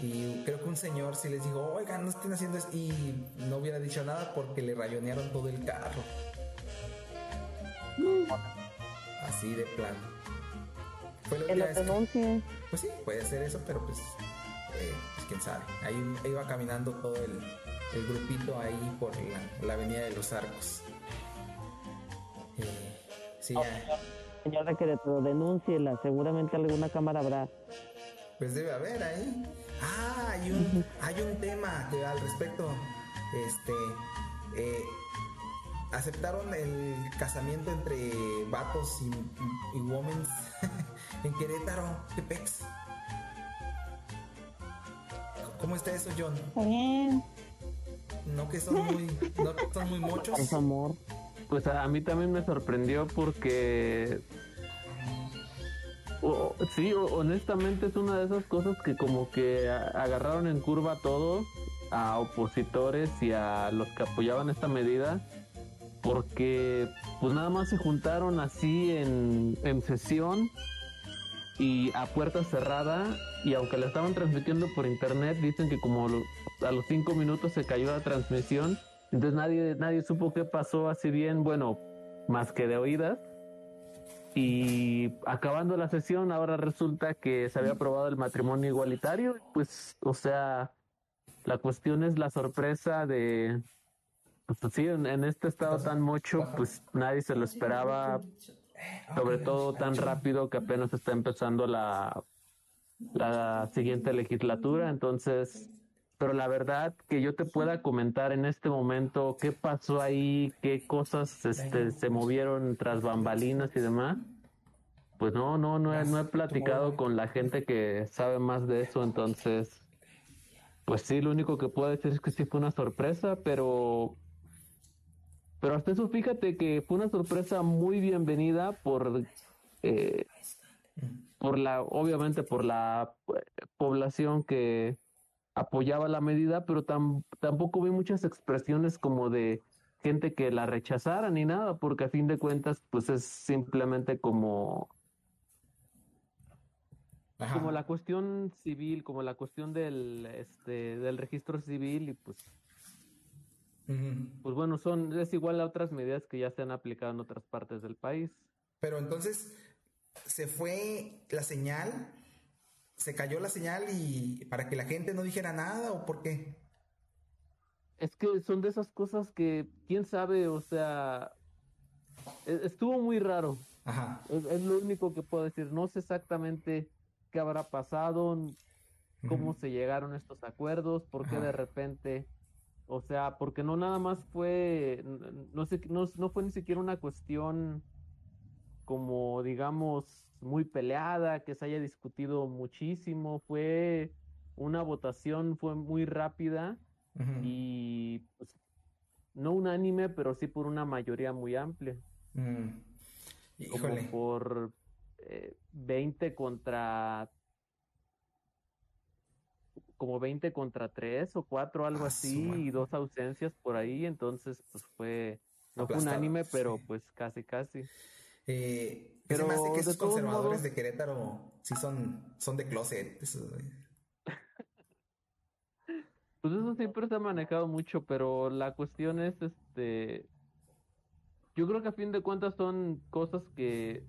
y creo que un señor sí les dijo oigan no estén haciendo eso y no hubiera dicho nada porque le rayonearon todo el carro. Así de plano. Fue la Que lo que- pues sí, puede ser eso, pero pues, eh, quién sabe. Ahí iba caminando todo el, el grupito ahí por la, la avenida de los arcos. Eh, sí, ya, Señor de Querétaro, denúnciela. Seguramente alguna cámara habrá. pues debe haber ahí. Ah, hay un, hay un tema que al respecto. Este, eh, aceptaron el casamiento entre vatos y, y, y womens en Querétaro. ¿Qué pex? ¿Cómo está eso, John? Bien. No que son muy, no que son muy mochos. Es amor. Pues a, a mí también me sorprendió porque... sí, honestamente es una de esas cosas que como que agarraron en curva a todos, a opositores y a los que apoyaban esta medida, porque pues nada más se juntaron así en, en sesión y a puerta cerrada y aunque la estaban transmitiendo por internet dicen que como a los cinco minutos se cayó la transmisión entonces nadie nadie supo qué pasó así bien bueno más que de oídas. Y acabando la sesión ahora resulta que se había aprobado el matrimonio igualitario. Pues o sea la cuestión es la sorpresa de pues sí en, en este estado tan mocho pues nadie se lo esperaba sobre todo tan rápido que apenas está empezando la, la siguiente legislatura, entonces, pero la verdad que yo te pueda comentar en este momento qué pasó ahí, qué cosas este, se movieron tras bambalinas y demás, pues no, no, no he, no he platicado con la gente que sabe más de eso, entonces, pues sí, lo único que puedo decir es que sí fue una sorpresa, pero pero hasta eso, fíjate que fue una sorpresa muy bienvenida por, eh, por la, obviamente por la eh, población que apoyaba la medida, pero tam- tampoco vi muchas expresiones como de gente que la rechazara ni nada, porque a fin de cuentas, pues es simplemente como, como la cuestión civil, como la cuestión del, este, del registro civil y pues pues bueno, son es igual a otras medidas que ya se han aplicado en otras partes del país. Pero entonces se fue la señal, se cayó la señal y para que la gente no dijera nada o por qué? Es que son de esas cosas que quién sabe, o sea, e- estuvo muy raro. Ajá. Es, es lo único que puedo decir. No sé exactamente qué habrá pasado, cómo se llegaron estos acuerdos, por qué de repente, o sea, porque no nada más fue, no sé, no, no fue ni siquiera una cuestión como digamos muy peleada, que se haya discutido muchísimo, fue una votación, fue muy rápida y pues, no unánime, pero sí por una mayoría muy amplia. Mm. Como por eh, 20 contra como 20 contra 3 o 4, algo Ah, así, y dos ausencias por ahí, entonces pues fue, no fue unánime, pero pues casi, casi. Eh, Pero, se me hace que esos conservadores modos- de Querétaro sí son, son de closet. Pues eso siempre se ha manejado mucho, pero la cuestión es, este, yo creo que a fin de cuentas son cosas que,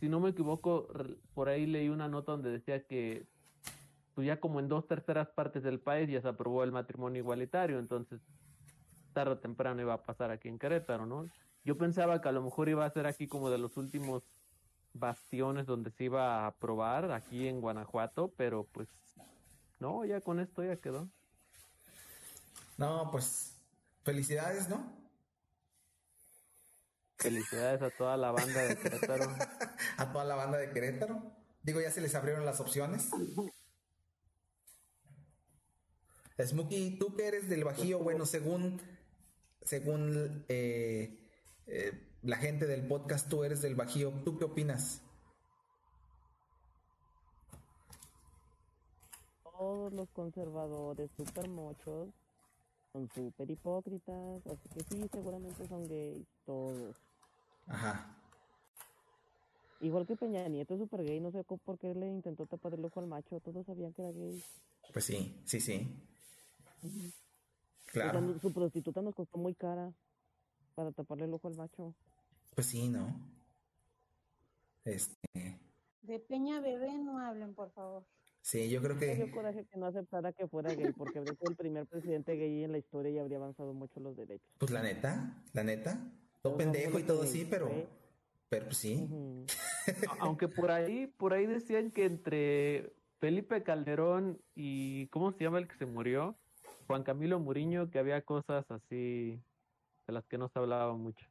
si no me equivoco, por ahí leí una nota donde decía que, pues ya como en dos terceras partes del país ya se aprobó el matrimonio igualitario, entonces tarde o temprano iba a pasar aquí en Querétaro, ¿no? Yo pensaba que a lo mejor iba a ser aquí como de los últimos bastiones donde se iba a aprobar, aquí en Guanajuato, pero pues no, ya con esto ya quedó. No, pues felicidades, ¿no? Felicidades a toda la banda de Querétaro. A toda la banda de Querétaro. Digo, ya se les abrieron las opciones. Smokey, tú que eres del Bajío, bueno, según, según eh, eh, la gente del podcast, tú eres del Bajío, ¿tú qué opinas? Todos los conservadores super mochos son súper hipócritas, así que sí, seguramente son gays, todos. Ajá. Igual que Peña Nieto es súper gay, no sé por qué le intentó tapar el ojo al macho, todos sabían que era gay. Pues sí, sí, sí. O Claro. sea, su prostituta nos costó muy cara para taparle el ojo al macho. Pues sí, ¿no? Este, De Peña Bebé no hablen, por favor. sí, yo creo Me dio que, coraje que no aceptara que fuera gay, porque habría sido el primer presidente gay en la historia y habría avanzado mucho los derechos. pues la neta, la neta, todo pendejo y todo sí, así, pero, sí. pero pues sí. Ujú. Aunque por ahí, por ahí decían que entre Felipe Calderón y ¿cómo se llama el que se murió? Juan Camilo Muriño, que había cosas así de las que no se hablaba mucho.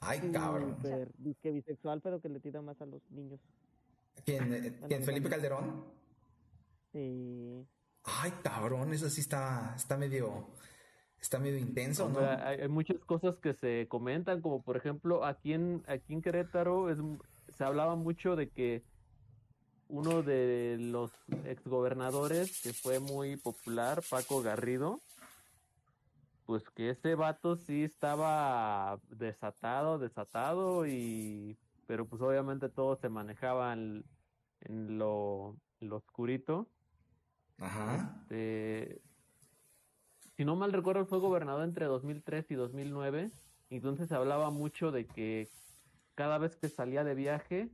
Ay, cabrón. Súper disque bisexual, pero que le tira más a los niños. ¿Quién, eh, quién, Felipe Calderón? Sí. Ay, cabrón, eso sí está, está medio, está medio intenso, O ¿no? sea, hay, hay muchas cosas que se comentan, como por ejemplo aquí en aquí en Querétaro es, se hablaba mucho de que uno de los exgobernadores que fue muy popular, Paco Garrido, pues que ese vato sí estaba desatado, desatado y pero pues obviamente todo se manejaba en, en lo, en lo oscurito. Ajá. Este, si no mal recuerdo, fue gobernador entre 2003 y 2009. Entonces se hablaba mucho de que cada vez que salía de viaje,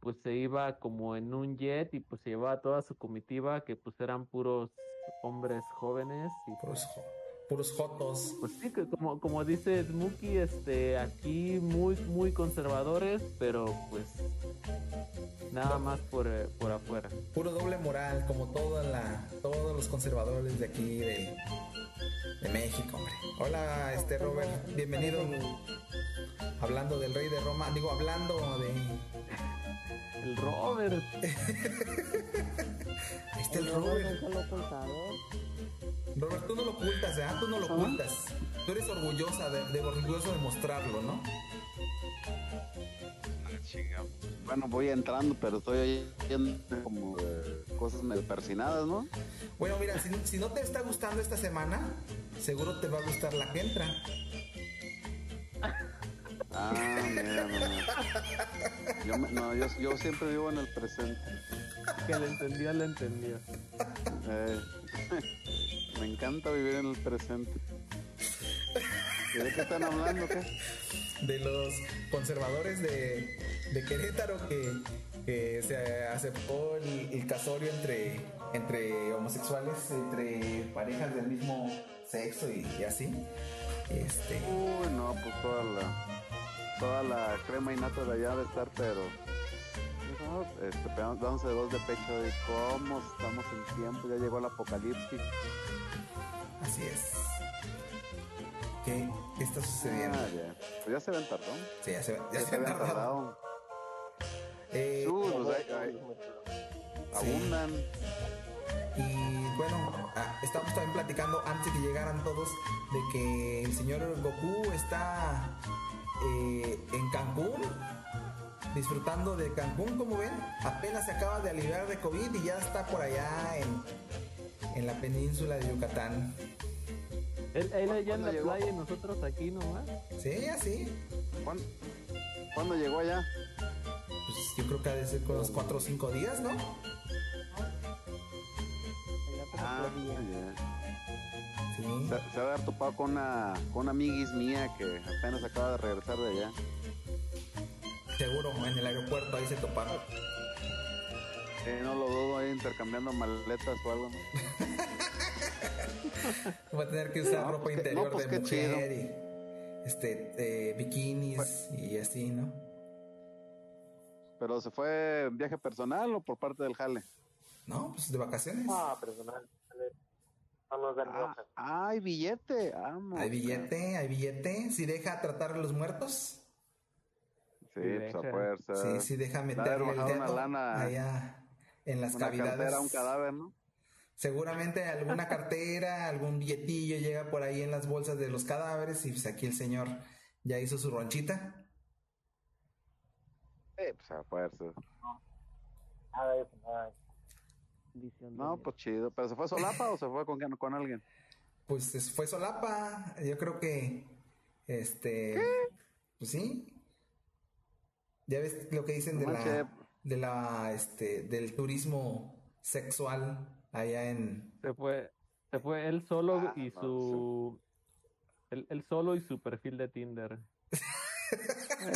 pues se iba como en un jet y pues se llevaba toda su comitiva, que pues eran puros hombres jóvenes y Puros, jo- puros jotos. pues sí, que como, como dice Smokey, este, aquí muy, muy conservadores, pero pues nada más por, eh, por afuera. Puro doble moral, como toda la, todos los conservadores de aquí de, de México, hombre. Hola, este Robert, bienvenido. Hablando del rey de Roma, digo, hablando de. El Robert. Ahí está el Robert Robert. tú no lo ocultas, ¿eh? Tú no lo ocultas. Tú eres orgullosa de, de orgulloso de mostrarlo, ¿no? Bueno, voy entrando, pero estoy ahí viendo como eh, cosas medio persinadas, ¿no? Bueno, mira, si, si no te está gustando esta semana, seguro te va a gustar la que entra. Ah, mira, no, no. Yo, me- no, yo, yo siempre vivo en el presente. Que le entendía, le entendía. Eh, me encanta vivir en el presente. ¿Y de qué están hablando? ¿Qué? de los conservadores de, de Querétaro que, que se aceptó el, el casorio entre, entre homosexuales, entre parejas del mismo sexo y, y así. Este, Uy, no, pues toda la, toda la crema y nata de allá de estar, pero este, dándose dos de pecho de cómo estamos en tiempo, ya llegó el apocalipsis. así es. ¿Qué, qué está sucediendo? Ah, ya. Pues ya se ven tardón. Sí, ya se, ya Ya se se ven tardado. tardado. Eh, Uy, hay- hay- abundan. Y bueno, ah, estamos también platicando antes de que llegaran todos de que el señor Goku está eh, en Cancún, disfrutando de Cancún, como ven. Apenas se acaba de aliviar de COVID y ya está por allá en, en la península de Yucatán. Él, él allá en ¿Cuándo la llegó? playa y nosotros aquí nomás. Sí, así. ¿Cuándo, cuándo llegó allá? Pues yo creo que ha de ser con unos 4 o 5 días, ¿no? Ah, ya. Sí. Se, se va a haber topado con una, con una amiguis mía que apenas acaba de regresar de allá. Seguro, en el aeropuerto ahí se toparon. Eh, no lo dudo ahí intercambiando maletas o algo. ¿no? Va a tener que usar No, ropa pues interior no, pues de mujer y este eh, bikinis y así, ¿no? Pero se fue en viaje personal o por parte del jale. No, pues de vacaciones. Ah, personal. Rojas. Ah, hay billete. Vamos. Hay billete, hay billete. Si deja tratar a los muertos. Sí, pues a fuerza. Sí, sí deja meterle el dedo lana, allá en las una cavidades. cartera, un cadáver, ¿no? Seguramente alguna cartera, algún billetillo llega por ahí en las bolsas de los cadáveres y pues aquí el señor ya hizo su ronchita. Eh, pues a fuerza. Nada de eso, nada. No, pues chido. ¿Pero se fue solapa o se fue con, con alguien? Pues es- fue solapa, yo creo que este pues sí. Ya ves lo que dicen de la de la este del turismo sexual allá en Se fue, se fue él solo Ah, y no, su. Él, él solo y su perfil de Tinder.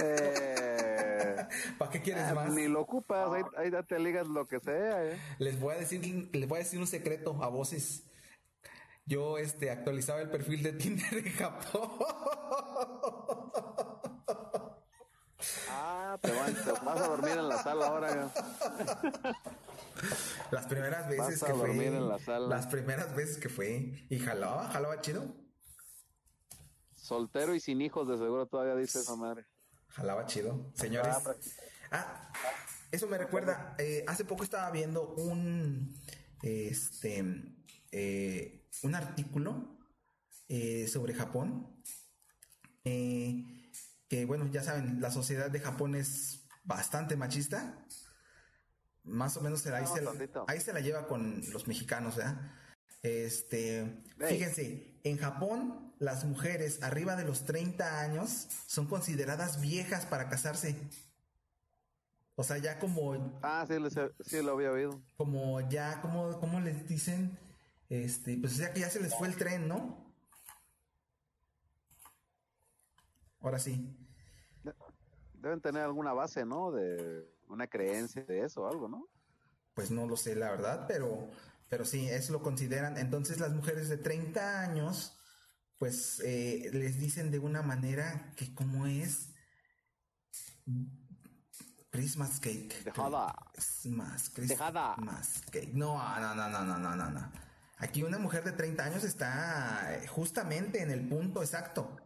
Eh, ¿Para qué quieres ah, más? Ni lo ocupas, ahí, ahí ya te ligas lo que sea, eh. Les voy a decir, les voy a decir un secreto a voces. Yo este actualizaba el perfil de Tinder en Japón. Ah, te, van- te vas a dormir en la sala ahora. Las primeras veces Vas a que fue. dormir en la sala. Las primeras veces que fue. Y jalaba, jalaba chido. Soltero y sin hijos, de seguro todavía dice esa madre. Jalaba chido. Señores. Ah, eso me recuerda. eh, hace poco estaba viendo un. Este. eh, un artículo eh, sobre Japón. eh, que bueno, ya saben, la sociedad de Japón es bastante machista. Más o menos se la- ahí, se, la- ahí se la lleva con los mexicanos, ¿verdad? Este, fíjense, en Japón las mujeres arriba de los 30 años son consideradas viejas para casarse. O sea, ya como, Ah, sí, sí lo había oído. como ya, como, ¿cómo les dicen? Este, pues sea que ya se les fue el tren, ¿no? Ahora sí. Deben tener alguna base, ¿no? De una creencia de eso o algo, ¿no? Pues no lo sé, la verdad, pero, pero sí, eso lo consideran. Entonces las mujeres de 30 años, pues eh, les dicen de una manera que como es Christmas cake. Dejada. Christmas, Dejada. Christmas cake. No, no, no, no, no, no, no, no. Aquí una mujer de 30 años está eh, justamente en el punto exacto.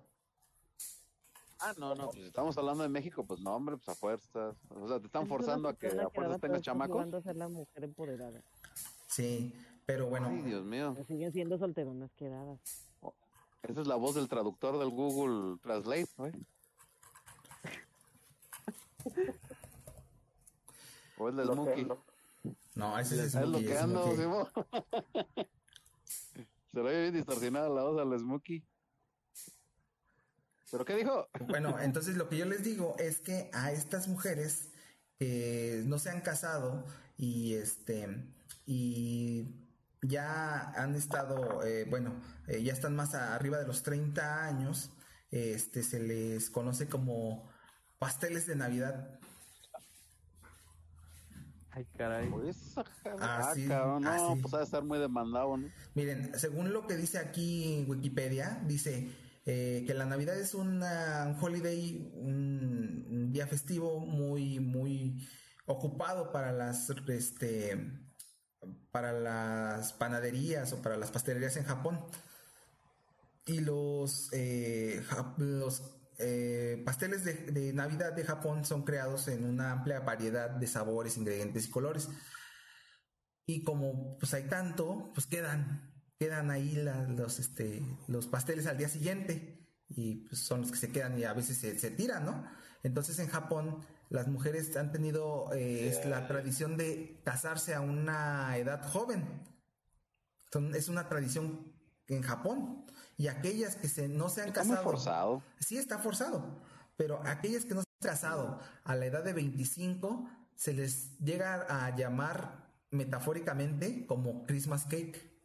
Ah, no, no, pues estamos hablando de México, pues no, hombre, pues a fuerzas. O sea, te están forzando a que a fuerzas tengas chamacos. jugando a ser la mujer empoderada. Sí, pero bueno. Ay, Dios mío. Pero siguen siendo solteronas quedadas. Esa es la voz del traductor del Google Translate, ¿no? O es del Smokey. No, ese es Es lo Smokey, que ando. Simón. Se lo oye bien distorsionada la voz al Smokey. ¿Pero qué dijo? Bueno, entonces lo que yo les digo es que a estas mujeres que no se han casado y este y ya han estado, eh, bueno, eh, ya están más arriba de los 30 años, este se les conoce como pasteles de Navidad. Ay, caray. Pues, Ah, ah, cabrón, no, pues ha de estar muy demandado, ¿no? Miren, según lo que dice aquí Wikipedia, dice eh, que la Navidad es un holiday, un, día festivo muy, muy ocupado para las, este, para las panaderías o para las pastelerías en Japón. Y los, eh, los eh, pasteles de, de Navidad de Japón son creados en una amplia variedad de sabores, ingredientes y colores. Y como pues hay tanto, pues quedan, quedan ahí la- los, este, los pasteles al día siguiente. Y pues son los que se quedan y a veces se, se tiran, ¿no? Entonces en Japón las mujeres han tenido eh, es la tradición de casarse a una edad joven. Son- es una tradición en Japón. Y aquellas que se, no se han Está muy casado. forzado. Sí, está forzado. Pero aquellas que no se han casado a la edad de 25, se les llega a llamar metafóricamente como Christmas cake.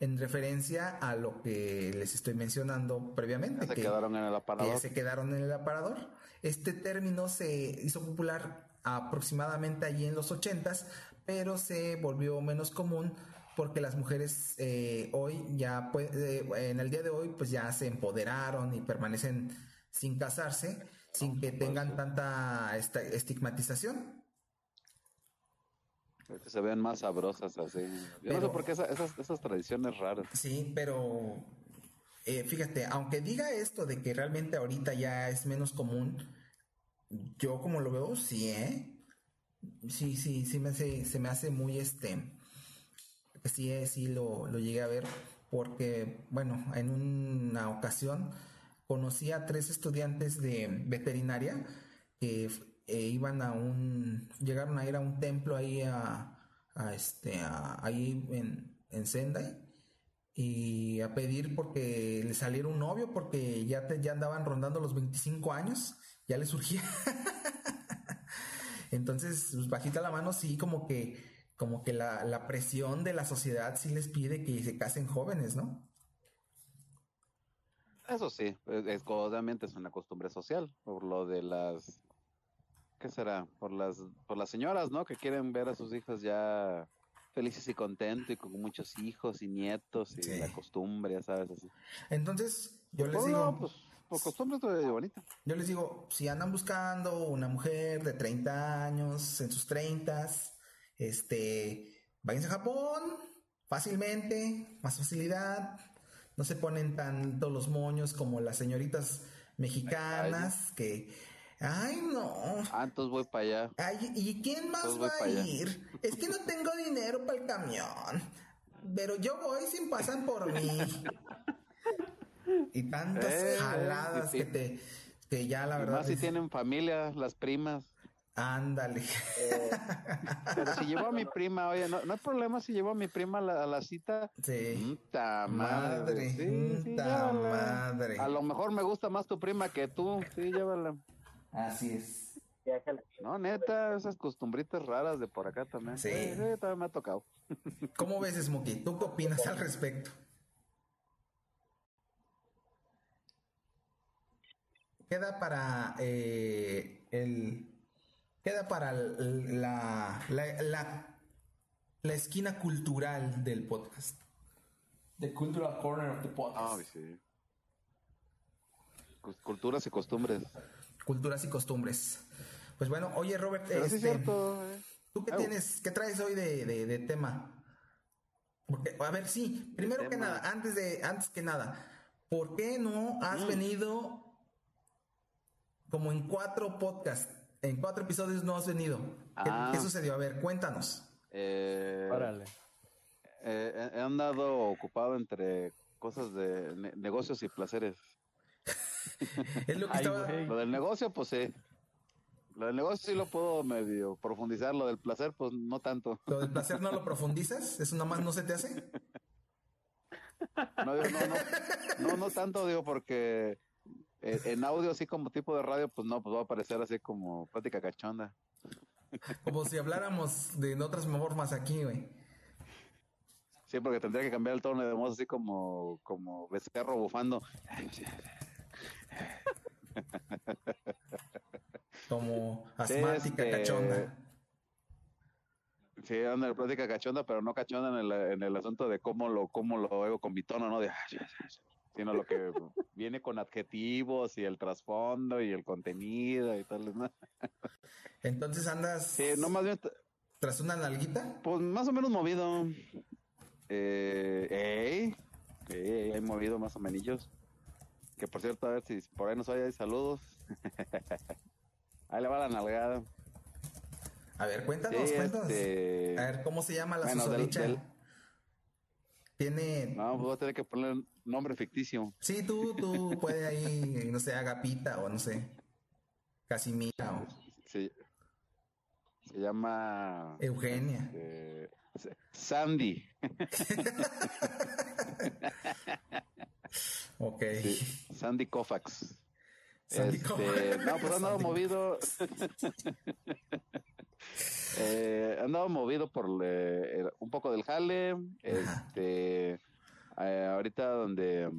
En referencia a lo que les estoy mencionando previamente. Se que- quedaron en el que aparador. ya se quedaron en el aparador. Este término se hizo popular aproximadamente allí en los ochentas, pero se volvió menos común porque las mujeres eh, hoy ya pue- eh, en el día de hoy pues ya se empoderaron y permanecen sin casarse, sin que tengan tanta esta- estigmatización. Que se ven más sabrosas así. Yo no Pero- sé por qué esa- esas, esas tradiciones raras. Sí, pero eh, fíjate, aunque diga esto de que realmente ahorita ya es menos común, yo como lo veo, sí, ¿eh? Sí, sí, sí me hace, se me hace muy este, sí, eh, sí lo, lo llegué a ver, porque, bueno, en una ocasión conocí a tres estudiantes de veterinaria que eh, iban a un, llegaron a ir a un templo ahí a, este, ahí en, en Sendai y a pedir porque le saliera un novio porque ya, te, ya andaban rondando los 25 años, ya les surgía. Entonces, pues, bajita la mano, sí, como que, como que la, la presión de la sociedad sí les pide que se casen jóvenes, ¿no? Eso sí, es- obviamente es una costumbre social, por lo de las, ¿qué será? Por las, por las señoras, ¿no? Que quieren ver a sus hijos ya felices y contentos y con muchos hijos y nietos y la costumbre, ya sabes, así. Entonces, yo les un digo, lado, pues, por costumbre de bonita. yo les digo, si andan buscando una mujer de 30 años, en sus 30, este, váyanse a Japón, fácilmente, más facilidad, no se ponen tanto los moños como las señoritas mexicanas que, ay no, Ah, entonces voy para allá. Ay, ¿y quién más va a ir? Es que no tengo dinero para el camión. Pero yo voy sin pasan por mí. Y tantas Eh, jaladas que te que ya la verdad más si tienen familia, las primas. ándale. Pero si llevo a mi prima, oye, no, no hay problema si llevo a mi prima a la, a la cita. Sí. Puta madre. Madre, Sí, sí, madre. A lo mejor me gusta más tu prima que tú. Sí, llévala. Así es. No, neta, esas costumbritas raras de por acá también. Sí. también me ha tocado. ¿Cómo ves, Smokey? ¿Tú qué opinas al respecto? Queda para eh, el. Queda para el- la, la, la, la esquina cultural del podcast. The Cultural Corner of the Podcast. Ay, sí. Culturas y costumbres. Culturas y costumbres. Pues bueno, oye Robert, Pero este, es cierto. eh. ¿tú qué tienes, qué traes hoy de, de- de tema? Porque, a ver, sí, primero que nada, antes de, antes que nada, ¿por qué no has Mm. venido como en cuatro podcasts? En cuatro episodios no has venido. ¿Qué, Ah. qué sucedió? A ver, cuéntanos. Eh, Órale. eh, he he andado ocupado entre cosas de ne- negocios y placeres. Es lo que Ay, estaba. güey. Lo del negocio, pues sí. Lo del negocio sí lo puedo medio profundizar. Lo del placer, pues no tanto. Lo del placer no lo profundizas, eso nomás no se te hace. No, digo, no, no, no, no tanto, digo, porque eh, en audio, así como tipo de radio, pues no, pues va a aparecer así como plática cachonda. Como si habláramos de otras formas aquí, güey. Sí, porque tendría que cambiar el tono de voz así como, como becerro bufando. Como asmática, este, cachonda. Sí, anda en plática cachonda, pero no cachonda en el, en el asunto de cómo lo, cómo lo oigo con mi tono, ¿no? De, sino lo que viene con adjetivos y el trasfondo y el contenido y tal, ¿no? Entonces andas Sí, no más bien, t- tras una nalguita. pues más o menos movido. Eh, ey, ey, hay movido más o menos. Que por cierto, a ver si por ahí nos oye, saludos. ahí le va la nalgada. A ver, cuéntanos, Sí, cuéntanos. este- A ver, ¿cómo se llama la Bueno, del- susodicha? del- Tiene... No, pues voy a tener que poner nombre ficticio. Sí, tú, tú puedes ahí, no sé, Agapita o no sé, Casimira o Se, se llama Eugenia. eh, S- Sandy. Ok. Sí, Sandy Koufax. Sandy Este, Koufax. no, pues Sandy movido. eh, he andado movido por eh, un poco del jale. Este, eh, ahorita donde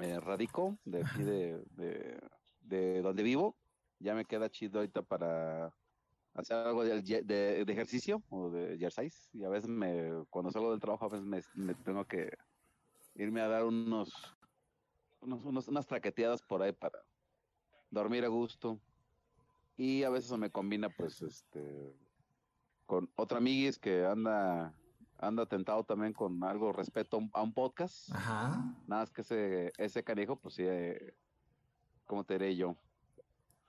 eh, radico, de aquí de, de, de donde vivo, ya me queda chido ahorita para hacer algo de, de- de ejercicio o de exercise. Y a veces me, cuando salgo del trabajo, a veces me, me tengo que irme a dar unos, unos, unos- unas traqueteadas por ahí para dormir a gusto. Y a veces se me combina, pues, este, con otra amiguis que anda, anda tentado también con algo respeto a un, podcast. Ajá. Nada más que ese, ese canijo, pues sí, eh, ¿cómo te diré yo?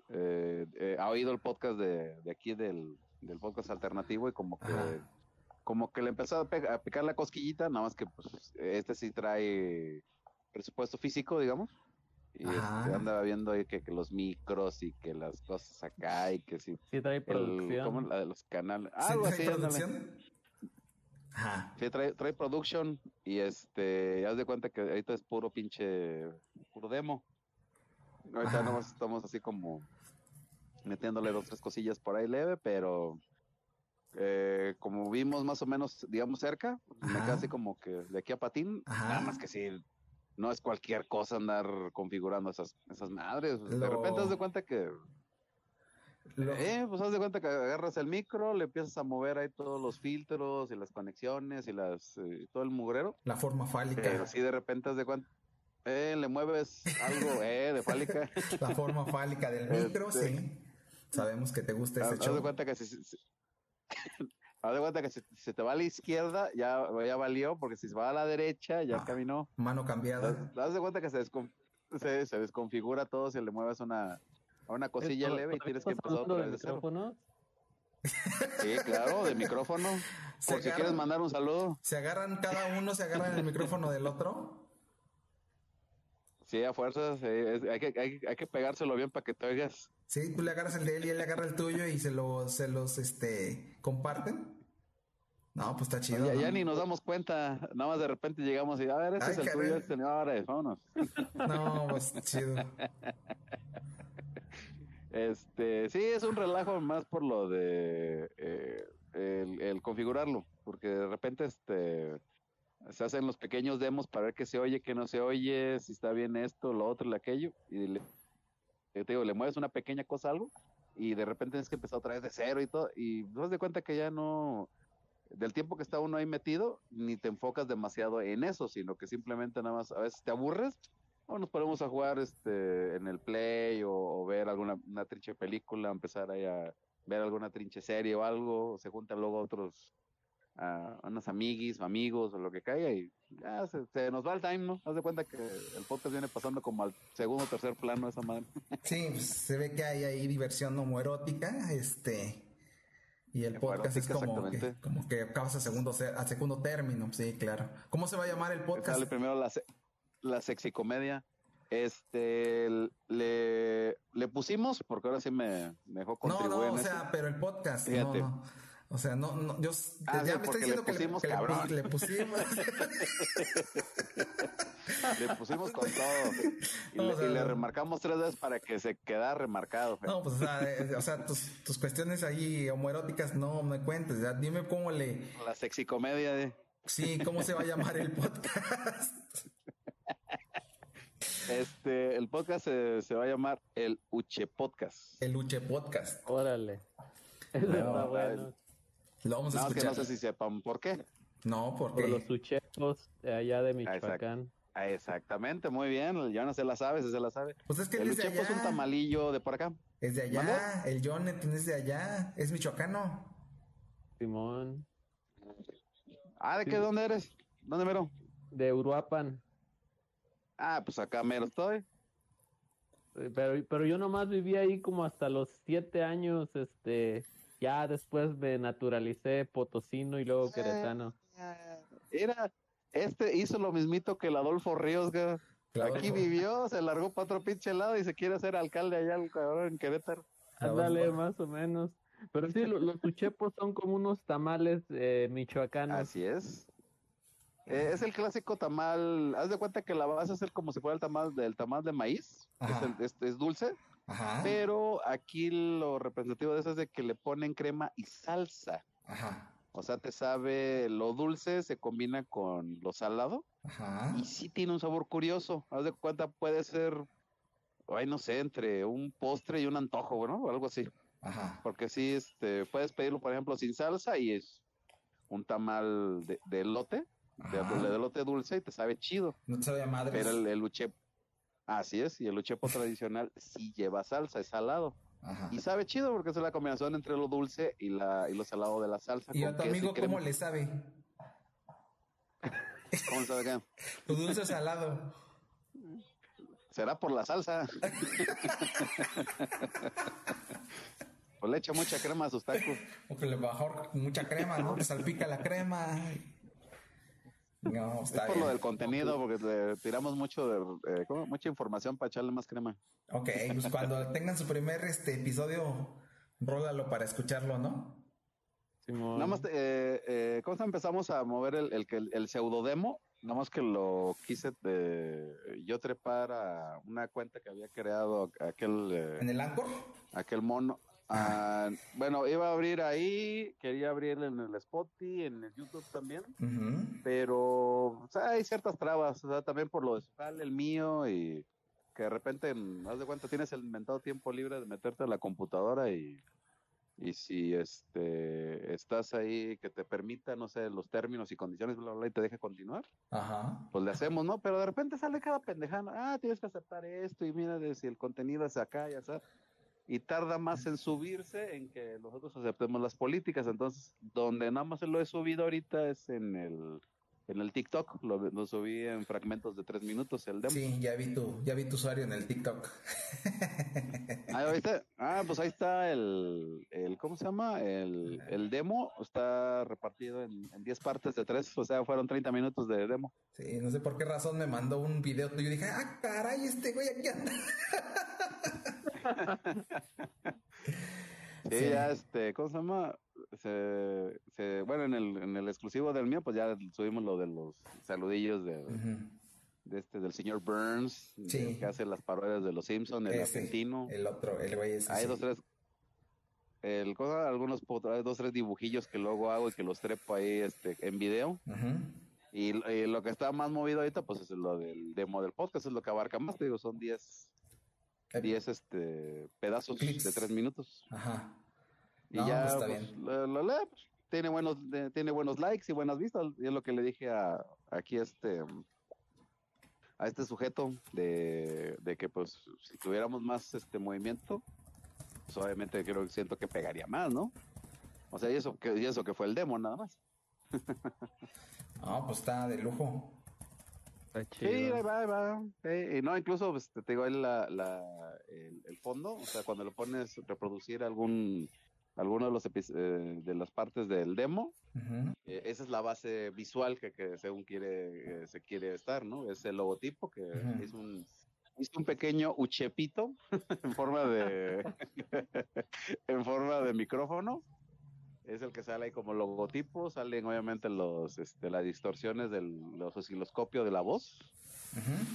Eh, eh, ha oído el podcast de, de aquí del, del podcast alternativo y como que Ajá. como que le empezó a, a picar la cosquillita, nada más que pues este sí trae presupuesto físico, digamos. Y este, andaba viendo ahí que, que los micros y que las cosas acá y que sí. Sí trae el- producción. ¿cómo? La de los canales. ¿Sí Algo trae así, ándale. producción? Ajá. Sí, trae, trae production y este, ya haz de cuenta que ahorita es puro pinche, puro demo. Ahorita Ajá. nomás estamos así como metiéndole dos, tres cosillas por ahí leve, pero eh, como vimos más o menos, digamos, cerca, me Ajá. queda así como que de aquí a patín, Ajá. nada más que sí, no es cualquier cosa andar configurando esas, esas madres. De repente haz de cuenta que Lo- eh, pues haz de cuenta que agarras el micro, le empiezas a mover ahí todos los filtros y las conexiones y las eh, todo el mugrero. la forma fálica. Pero sí de repente haz de cuenta, eh, le mueves algo, eh, de fálica. La forma fálica del micro, Este- sí. Sabemos que te gusta Haz, este haz de show. cuenta que si- si- haz de cuenta que si, si te va a la izquierda, ya, ya valió, porque si se va a la derecha, ya Ah. caminó. Mano cambiada. Haz, de cuenta que se, descon- se, se desconfigura todo si le mueves una, una cosilla ¿Esto- leve y tienes que empezar otra vez de cero. Sí, claro, de micrófono. Se Por si quieres mandar un saludo. Se agarran cada uno, se agarran el micrófono del otro. Sí, a fuerzas, eh, es- hay, que, hay, hay que pegárselo bien para que te oigas. Sí, tú le agarras el de él y él le agarra el tuyo y se los, se los, este, comparten. No, pues está chido. ya, ¿no? ya ni nos damos cuenta, nada más de repente llegamos y a ver, este Ay, es el caray. tuyo, este no, ahora es, vámonos. No, pues chido. Este, sí, es un relajo más por lo de eh, el, el configurarlo, porque de repente este se hacen los pequeños demos para ver qué se oye, qué no se oye, si está bien esto, lo otro, lo aquello, y le, te digo, le mueves una pequeña cosa a algo y de repente tienes que empezar otra vez de cero y todo, y te das de cuenta que ya no, del tiempo que está uno ahí metido, ni te enfocas demasiado en eso, sino que simplemente nada más, a veces te aburres, o nos ponemos a jugar este en el play o, o ver alguna una trinche película, empezar ahí a ver alguna trinche serie o algo, se juntan luego otros a unos amiguis, amigos o lo que caiga y ya se, se nos va el time, ¿no? Haz de cuenta que el podcast viene pasando como al segundo o tercer plano esa madre. Sí, pues, se ve que hay ahí diversión homoerótica, este, y el podcast es como que, como que acabas a segundo, se- a segundo término, sí, claro. ¿Cómo se va a llamar el podcast? Sale primero la, la sexicomedia. Este, le, le pusimos, porque ahora sí me, me dejó No, contribuir no, en o eso. sea, pero el podcast, Fíjate. no, no. O sea, no, no, yo, Ah, ya sí, me está diciendo le que, le, pusimos que le pusimos. Le pusimos con todo. Y, No, le, o sea, y le no. remarcamos tres veces para que se quedara remarcado. No, pues, o sea, eh, o sea tus, tus cuestiones ahí homoeróticas no me cuentes. ya dime cómo le. La sexicomedia de... Sí, cómo se va a llamar el podcast. Este, el podcast se, se va a llamar el Uche Podcast. El Uche Podcast. Órale. No, a bueno. Lo vamos a más que no sé si sepan por qué. No, Por porque. los uchepos de allá de Ah. Michoacán. Ah, exactamente, muy bien. Ya no se la sabe, se la sabe. Pues es que el es de es un tamalillo de por acá. Es de allá. El Jonathan es de allá. Es michoacano. Simón. Ah, ¿de qué? ¿Dónde eres? ¿Dónde mero? De Uruapan. Ah, pues acá mero estoy. Eh, Pero, pero yo nomás viví ahí como hasta los siete años, este, ya después me naturalicé potosino y luego queretano. Era, este hizo lo mismito que el Adolfo Ríos, güey. Claro. Aquí vivió, se largó para otro pinche lado y se quiere hacer alcalde allá, el cabrón, en Querétaro. Ándale, más o menos. Pero sí, lo- los uchepos son como unos tamales eh, michoacanos. Así es. Eh, es el clásico tamal. Haz de cuenta que la vas a hacer como si fuera el tamal del tamal de maíz. Ajá. Es, el- es- es dulce. Ajá. Pero aquí lo representativo de eso es de que le ponen crema y salsa. Ajá. O sea, te sabe lo dulce, se combina con lo salado. Ajá. Y sí tiene un sabor curioso. Haz de cuenta, puede ser, ay, no sé, entre un postre y un antojo, ¿no? O algo así. Ajá. Porque sí, este, puedes pedirlo, por ejemplo, sin salsa y es un tamal de, de elote, de, Ajá. de elote dulce y te sabe chido. No te sabe a madres. Pero el, el así es, y el uchepo tradicional sí lleva salsa, es salado. Ajá. Y sabe chido porque es la combinación entre lo dulce y, la, y lo salado de la salsa. ¿Y a tu amigo cómo le sabe? ¿Cómo sabe qué? Tu dulce salado. Será por la salsa. pues le echa mucha crema a sus tacos. O que le bajó mucha crema, ¿no? Te salpica la crema. No, Es está por lo bien. del contenido, porque le tiramos mucho de, eh, mucha información para echarle más crema. Ok, pues cuando tengan su primer este episodio, rólalo para escucharlo, ¿no? Nada más, eh, eh, ¿cómo empezamos a mover el, el, que- el, pseudodemo? Nada más que lo quise de, yo trepar a una cuenta que había creado aquel... eh, ¿En el Anchor? aquel mono. Ah, bueno, iba a abrir ahí, quería abrir en el Spotify, en el YouTube también, Ujú. pero o sea, hay ciertas trabas, o sea, también por lo de el mío, y que de repente, haz de cuenta, tienes el inventado tiempo libre de meterte a la computadora y, y si este estás ahí que te permita, no sé, los términos y condiciones, bla, bla, bla, y te deje continuar, Ajá. pues le hacemos, ¿no? Pero de repente sale cada pendejana, ah, tienes que aceptar esto y mira de si el contenido es acá y así. Y tarda más en subirse en que nosotros aceptemos las políticas. Entonces, donde nada más lo he subido ahorita es en el, en el TikTok. Lo, lo subí en fragmentos de tres minutos, el demo. Sí, ya vi tu, ya vi tu usuario en el TikTok. Ah, ¿ya viste? Ah, pues ahí está el, el ¿cómo se llama? El, el demo está repartido en, en 10 partes de tres, o sea, fueron 30 minutos de demo. Sí, no sé por qué razón me mandó un video tuyo y dije, ah, caray, este güey aquí anda. Sí, ya este, ¿cómo se llama? Se, se, bueno, en el, en el exclusivo del mío, pues ya subimos lo de los saludillos de, de este, del señor Burns, Sí. que hace las parodias de los Simpsons, el Ese, argentino. El otro, el güey ese. Hay sí. dos, tres, el, cosa, algunos, dos, tres dibujillos que luego hago y que los trepo ahí este, en video. Y, y lo que está más movido ahorita, pues es lo del demo del podcast, es lo que abarca más, te digo, son 10 10 este, pedazos de 3 minutos. Ajá. Y No, ya está pues, bien. lo- pues, tiene buenos de- tiene buenos likes y buenas vistas. Y es lo que le dije a aquí este a este sujeto de, de que pues si tuviéramos más este movimiento, pues obviamente creo que siento que pegaría más, ¿no? O sea, y eso que y eso que fue el demo nada más. No, pues está de lujo. Sí, ahí va, ahí va. Sí, y no, incluso pues, te digo, ahí la, la, el, el fondo, o sea, cuando lo pones reproducir algún alguno de los eh, de las partes del demo, eh, esa es la base visual que, que según quiere eh, se quiere estar, ¿no? Es el logotipo que es un un pequeño uchepito en forma de en forma de micrófono. Es el que sale ahí como logotipo, salen obviamente los este, las distorsiones del los osciloscopio de la voz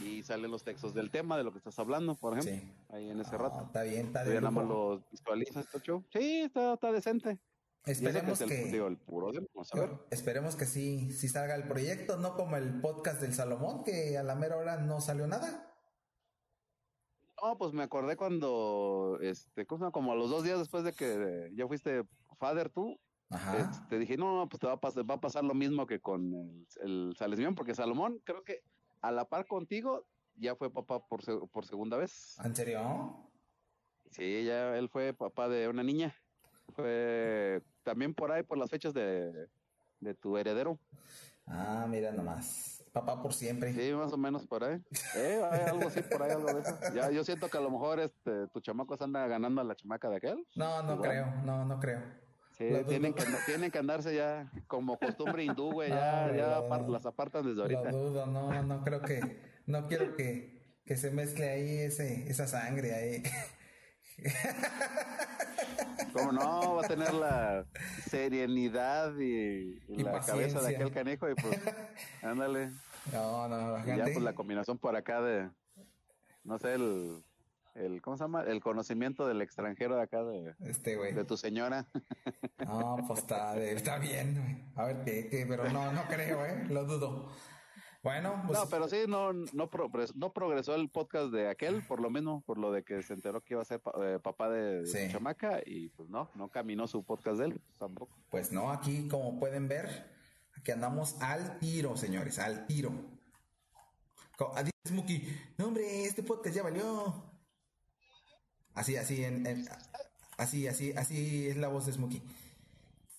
y salen los textos del tema de lo que estás hablando, por ejemplo, ahí en ese rato. Está bien, está de ya nada más lujo. lo visualizas, este show. Sí, está, está decente. Esperemos es el, que- digo, el puro demo, vamos a ver. Esperemos que sí, sí salga el proyecto, no como el podcast del Salomón, que a la mera hora no salió nada. No, pues me acordé cuando, este, como a los dos días después de que ya fuiste father tú, Ajá. te dije, no, pues te va a, pasar, va a pasar lo mismo que con el, el Salesmión, porque Salomón creo que a la par contigo ya fue papá por, se- por segunda vez. ¿En serio? Sí, ya él fue papá de una niña. Fue también por ahí, por las fechas de, de tu heredero. Ah, mira nomás. Papá por siempre. Sí, más o menos por ahí. Eh, hay algo así, por ahí, algo de eso. Ya, yo siento que a lo mejor este, tu chamaco se anda ganando a la chamaca de aquel. No, no Igual. creo, no, no creo. Sí, tienen que, tienen que andarse ya como costumbre hindú, güey. Ya, No, ya no, apar- no. las apartan desde ahorita. Lo dudo, no, no creo que, no quiero que, que se mezcle ahí ese, esa sangre ahí. ¿Cómo no? Va a tener la serenidad y, y Y la cabeza de paciencia. aquel canijo y pues, ándale. No, no, Y ya pues la combinación por acá de, no sé, el, el ¿cómo se llama? El conocimiento del extranjero de acá de, Este güey. de tu señora. No, pues está, está bien, güey. A ver qué, qué, pero no, no creo, eh, lo dudo. Bueno, pues No, pero sí, no, no, progresó, no progresó el podcast de aquel, por lo menos, por lo de que se enteró que iba a ser pa- eh, papá de, Sí. chamaca y pues no, no caminó su podcast de él, tampoco. Pues no, aquí como pueden ver, aquí andamos al tiro, señores, al tiro. Adiós, Smokey. No, hombre, este podcast ya valió. Así, así, en, en- así, así, así es la voz de Smokey.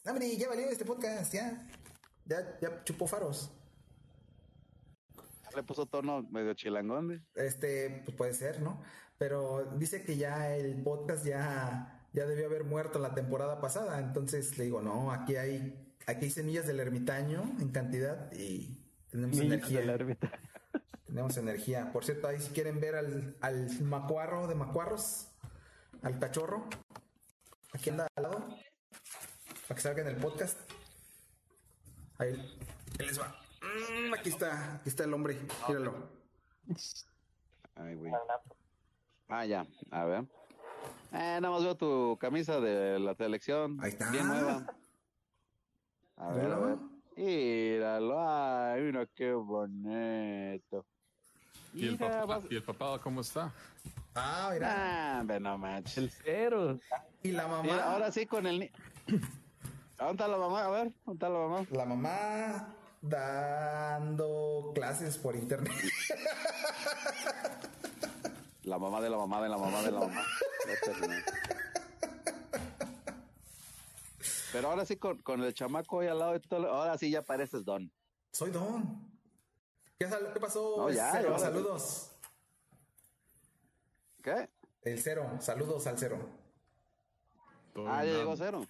Hombre, ya valió este podcast, ya. Ya, ya chupó faros. Le puso tono medio chilangón. Este, pues puede ser, ¿no? Pero dice que ya el podcast ya, ya debió haber muerto la temporada pasada. Entonces le digo, no, aquí hay, aquí hay semillas del ermitaño en cantidad y tenemos Niños energía. Tenemos energía. Por cierto, ahí si quieren ver al, al macuarro de macuarros, al cachorro, aquí anda al lado, para que salga en el podcast. Ahí, ahí les va. Mm, aquí está, aquí está el hombre, míralo. Ay, güey. Ah, ya, a ver. Eh, nada más veo tu camisa de la selección. Ahí está. Bien nueva. A ver, a ver. Míralo, ay, mira qué bonito. ¿Y el, papá, vas- ¿Y el papá cómo está? Ah, mira. Ah, no manches. El cero. Y la mamá. Mira, ahora sí con el ni... ¿Dónde está la mamá? A ver, ¿dónde está la mamá? La mamá dando clases por internet. La mamá de la mamá de la mamá de la mamá. Pero ahora sí con, con el chamaco ahí al lado de todo, ahora sí ya pareces don. Soy Don. ¿Qué, pasó? No, ya, Cero? ya. saludos. ¿Qué? El cero, saludos al cero. Todo Ah, ya llegó cero.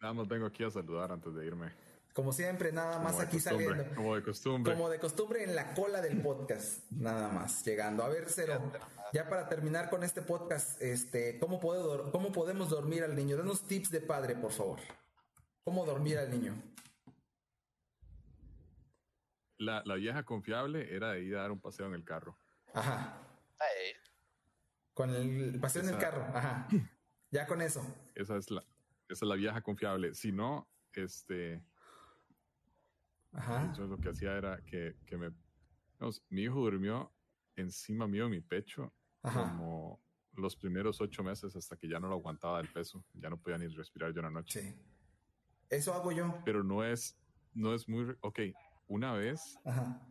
Nada más vengo aquí a saludar antes de irme. Como siempre, nada más Como aquí costumbre, saliendo. Como de costumbre. Como de costumbre en la cola del podcast, nada más llegando. A ver, Cero, ya para terminar con este podcast, este, ¿cómo, puedo, ¿cómo podemos dormir al niño? Danos tips de padre, por favor. ¿Cómo dormir al niño? La, la vieja confiable era de ir a dar un paseo en el carro. Ajá. Con el paseo en el Esa- carro, ajá. Ya con eso. Esa es la, esa es la vieja confiable. Si no, este, Ajá. yo lo que hacía era que, que me, digamos, mi hijo durmió encima mío en mi pecho Ajá. como los primeros ocho meses hasta que ya no lo aguantaba el peso. Ya no podía ni respirar yo en la noche. Eso hago yo. Pero no es, no es muy, ok, una vez Ajá.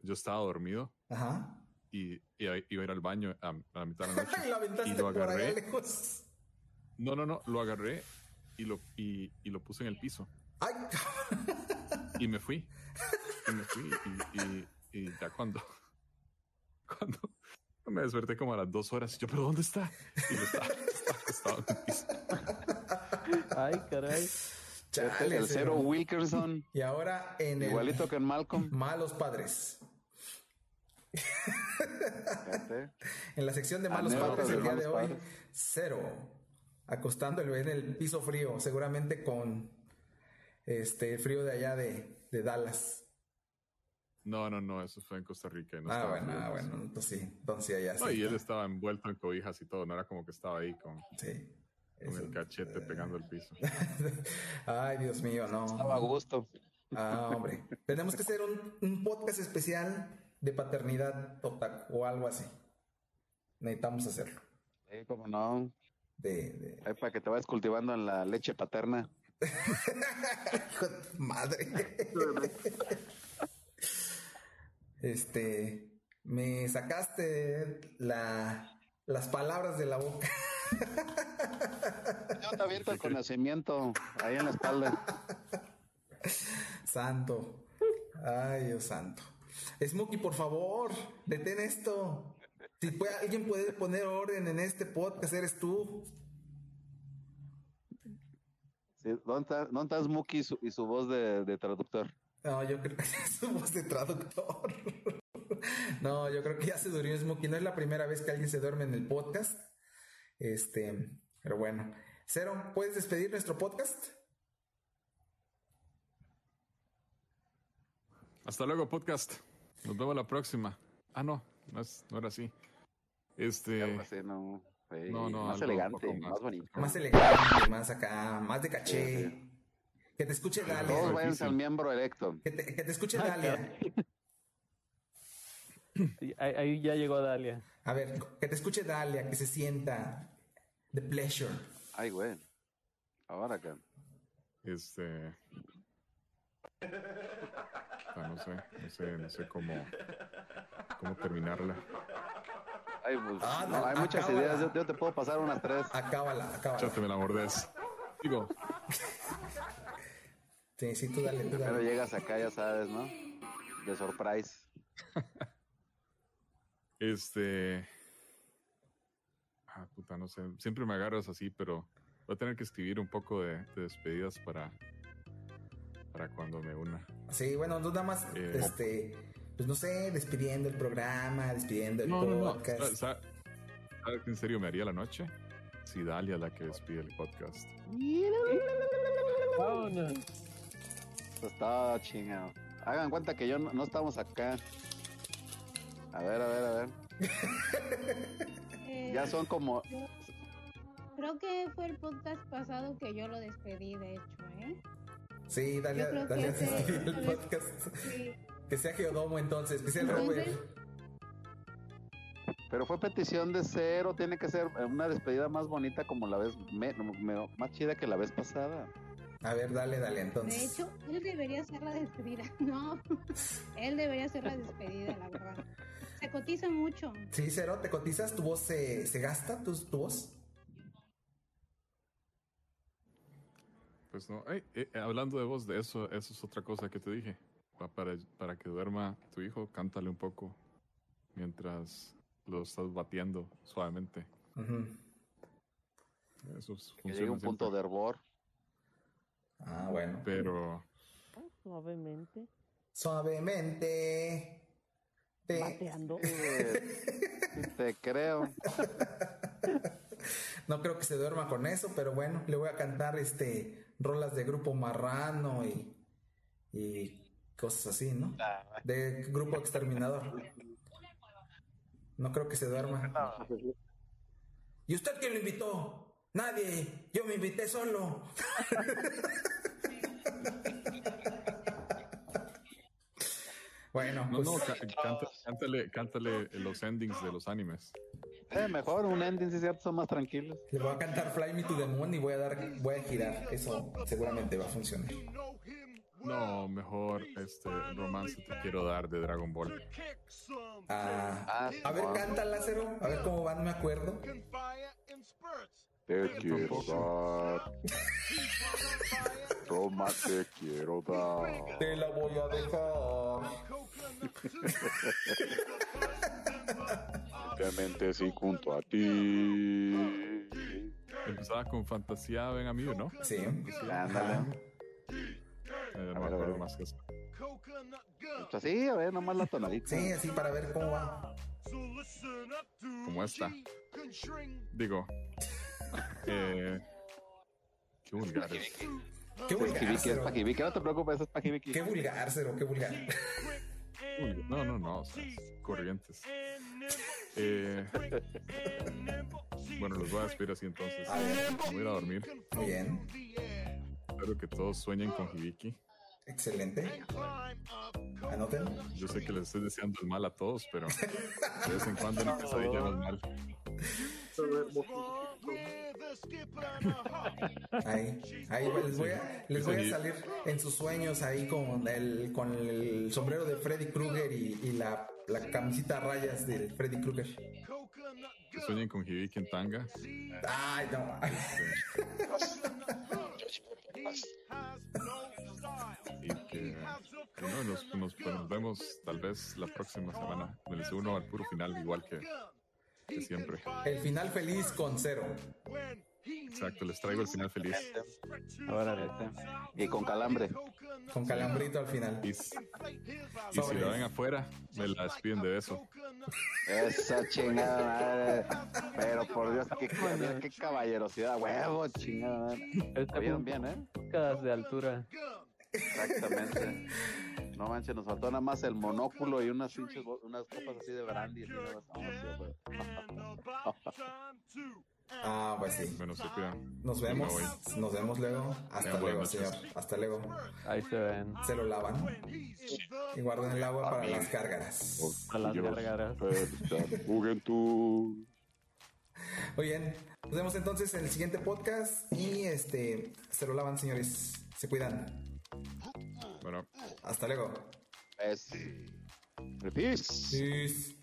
yo estaba dormido Ajá. Y, y iba a ir al baño a, a la mitad de la noche. Y lo agarré. lejos. No, no, no, lo agarré y lo, y, y lo puse en el piso. Ay, Y me fui. Y me fui. Y, y- y ya cuando, cuando me desperté como a las dos horas, y yo, ¿pero dónde está? Y lo estaba, en el piso. Ay, caray. Chale, el cero Wilkerson. Y ahora en el Igualito que en Malcolm. Malos Padres. En la sección de Malos Anécdotas Padres el día de Malos hoy, Padres. cero. Acostándolo en el piso frío, seguramente con este frío de allá de, de Dallas. No, no, no, eso fue en Costa Rica. No ah, estaba bueno, ah, no. bueno, entonces sí, entonces allá sí. No, y él estaba envuelto en cobijas y todo, no era como que estaba ahí con, Sí. con el cachete pegando el piso. Ay, Dios mío, no. Estaba a gusto. Ah, hombre. Tenemos que hacer un, un podcast especial de paternidad otaku o algo así. Necesitamos hacerlo. Sí, cómo no. De, de- Ahí para que te vayas cultivando en la leche paterna. Hijo de madre. Este, me sacaste la, las palabras de la boca. Yo te aviento el conocimiento ahí en la espalda. Santo. Ay, Dios santo. Smokey, por favor, detén esto. Si puede- alguien puede poner orden en este podcast, eres tú. Sí, ¿Dónde está, dónde está Smokey y su, y su voz de, de traductor? No, yo creo que es su voz de traductor. No, yo creo que ya se durmió Smokey. No es la primera vez que alguien se duerme en el podcast. Este, pero bueno. Cero, ¿puedes despedir nuestro podcast? Hasta luego, podcast. Nos vemos la próxima. Ah, no, no, es- no era así. Este. No. Sí, No, no, más elegante, más, más- bonito. Más elegante, más acá, más de caché. Que te escuche Todos Dalia. váyanse al miembro electo. Que te, que te escuche Ah, Dalia. Ahí ya llegó Dalia. A ver, que te escuche Dalia, que se sienta. The pleasure. Ay, güey. Ahora acá. Este. No sé, no sé, no sé cómo, cómo terminarla. Ay, pues, Ah, no, no, hay muchas acábala. ideas. Yo, yo te puedo pasar unas tres. Acábala, acábala. Chate, me la mordés. Digo, Sí, sí, tú dale, tú Pero dale. llegas acá, ya sabes, ¿no? De surprise. este. Ah, puta, no sé. Siempre me agarras así, pero Voy a tener que escribir un poco de, de despedidas para, para cuando me una. Sí, bueno, tú nada más, Eh, este, pues no sé, despidiendo el programa, despidiendo el No, no, no. podcast. Sa- sa- ¿Sabes qué en serio me haría la noche? Si Dalia la que despide el podcast. Esto está chingado. Hagan cuenta que yo no, no estamos acá. A ver, a ver, a ver. Eh, Ya son como. yo- Creo que fue el podcast pasado que yo lo despedí, de hecho, ¿eh? Sí, dale, creo dale que a despedir el podcast. Sí. Que sea Geodomo entonces, que sea el Entonces- Robert. Pero fue petición de cero. Tiene que ser una despedida más bonita como la vez. me- me- más chida que la vez pasada. A ver, dale, dale De entonces. hecho, él debería hacer la despedida. No, él debería hacer la despedida, la verdad. Se cotiza mucho. Sí, Cero, ¿te cotizas? ¿Tu voz se, se gasta? ¿Tu, tu voz? Pues no. Ey, eh, hablando de voz, de eso, eso es otra cosa que te dije. Pa- Para, para que duerma tu hijo, cántale un poco mientras lo estás batiendo suavemente. Ujú. Eso es- Que llegue un punto de hervor. Ah, bueno. Pero Suavemente. Suavemente. Te- Bateando. Te creo. No creo que se duerma con eso, pero bueno, le voy a cantar este rolas de grupo marrano y, y cosas así, ¿no? De grupo exterminador. No creo que se duerma. ¿Y usted quién lo invitó? Nadie. Yo me invité solo. bueno, no, pues no, canta- cántale, cántale los endings de los animes. Eh, mejor un ending, si es cierto, son más tranquilos. le voy a cantar Fly Me to the Moon y voy a dar, voy a girar. Eso seguramente va a funcionar. No, mejor este romance te quiero dar de Dragon Ball. Ah, a ver, canta Lázaro. A ver cómo va, no me acuerdo. Te quiero dar. Roma, te quiero dar. Te la voy a dejar. Obviamente sí, junto a ti. Empezaba con fantasía, ven amigo, ¿no? Sí. Ándale. Eh, no A me ver, a acuerdo más que eso. Pues sí, a ver, nomás la tonadita. Sí, así para ver cómo va. Como esta. Digo. Eh, qué vulgar es. Qué Es vulgar, es. Pajibiki, no te preocupes, es Pajibiki. Qué vulgar, Cero, qué vulgar. No, no, no, o sea, corrientes. Eh, bueno, los voy a despedir así entonces. Me voy a ir a dormir. Muy bien. Espero que todos sueñen con Hibiki. Excelente. Anoten. Yo sé que les estoy deseando el mal a todos, pero de vez en cuando una pesadilla no es mal. Ahí, ahí les voy a, les voy a salir en sus sueños ahí con el, con el sombrero de Freddy Krueger y, y la, la camisita a rayas de Freddy Krueger. Que sueñen con Hibiki en tanga. Ay, no. Y que bueno, nos, nos- pues, nos vemos tal vez la próxima semana. Me les uno al puro final, igual que, que siempre. El final feliz con cero. Exacto, les traigo el final feliz. Y con calambre. Con calambrito al final. Y, si la ven afuera, me la despiden de beso. Esa chingada madre. Pero por Dios, qué, qué caballerosidad, huevo, chingada madre. Este Vieron bien, ¿eh? de altura. Exactamente. No manches, nos faltó nada más el monóculo y unas pinches unas copas así de brandy. así. Ah, pues sí. Bueno, se cuidan. Nos vemos. Nos vemos luego. Hasta luego, señor. Hasta luego. Ahí se ven. Se lo lavan. Y guarden el agua para las gárgaras. A las gargaras. Juventud. Muy bien. Nos vemos entonces en el siguiente podcast. Y este. Se lo lavan, señores. Se cuidan. Bueno. Hasta luego. Es... Peace. Peace.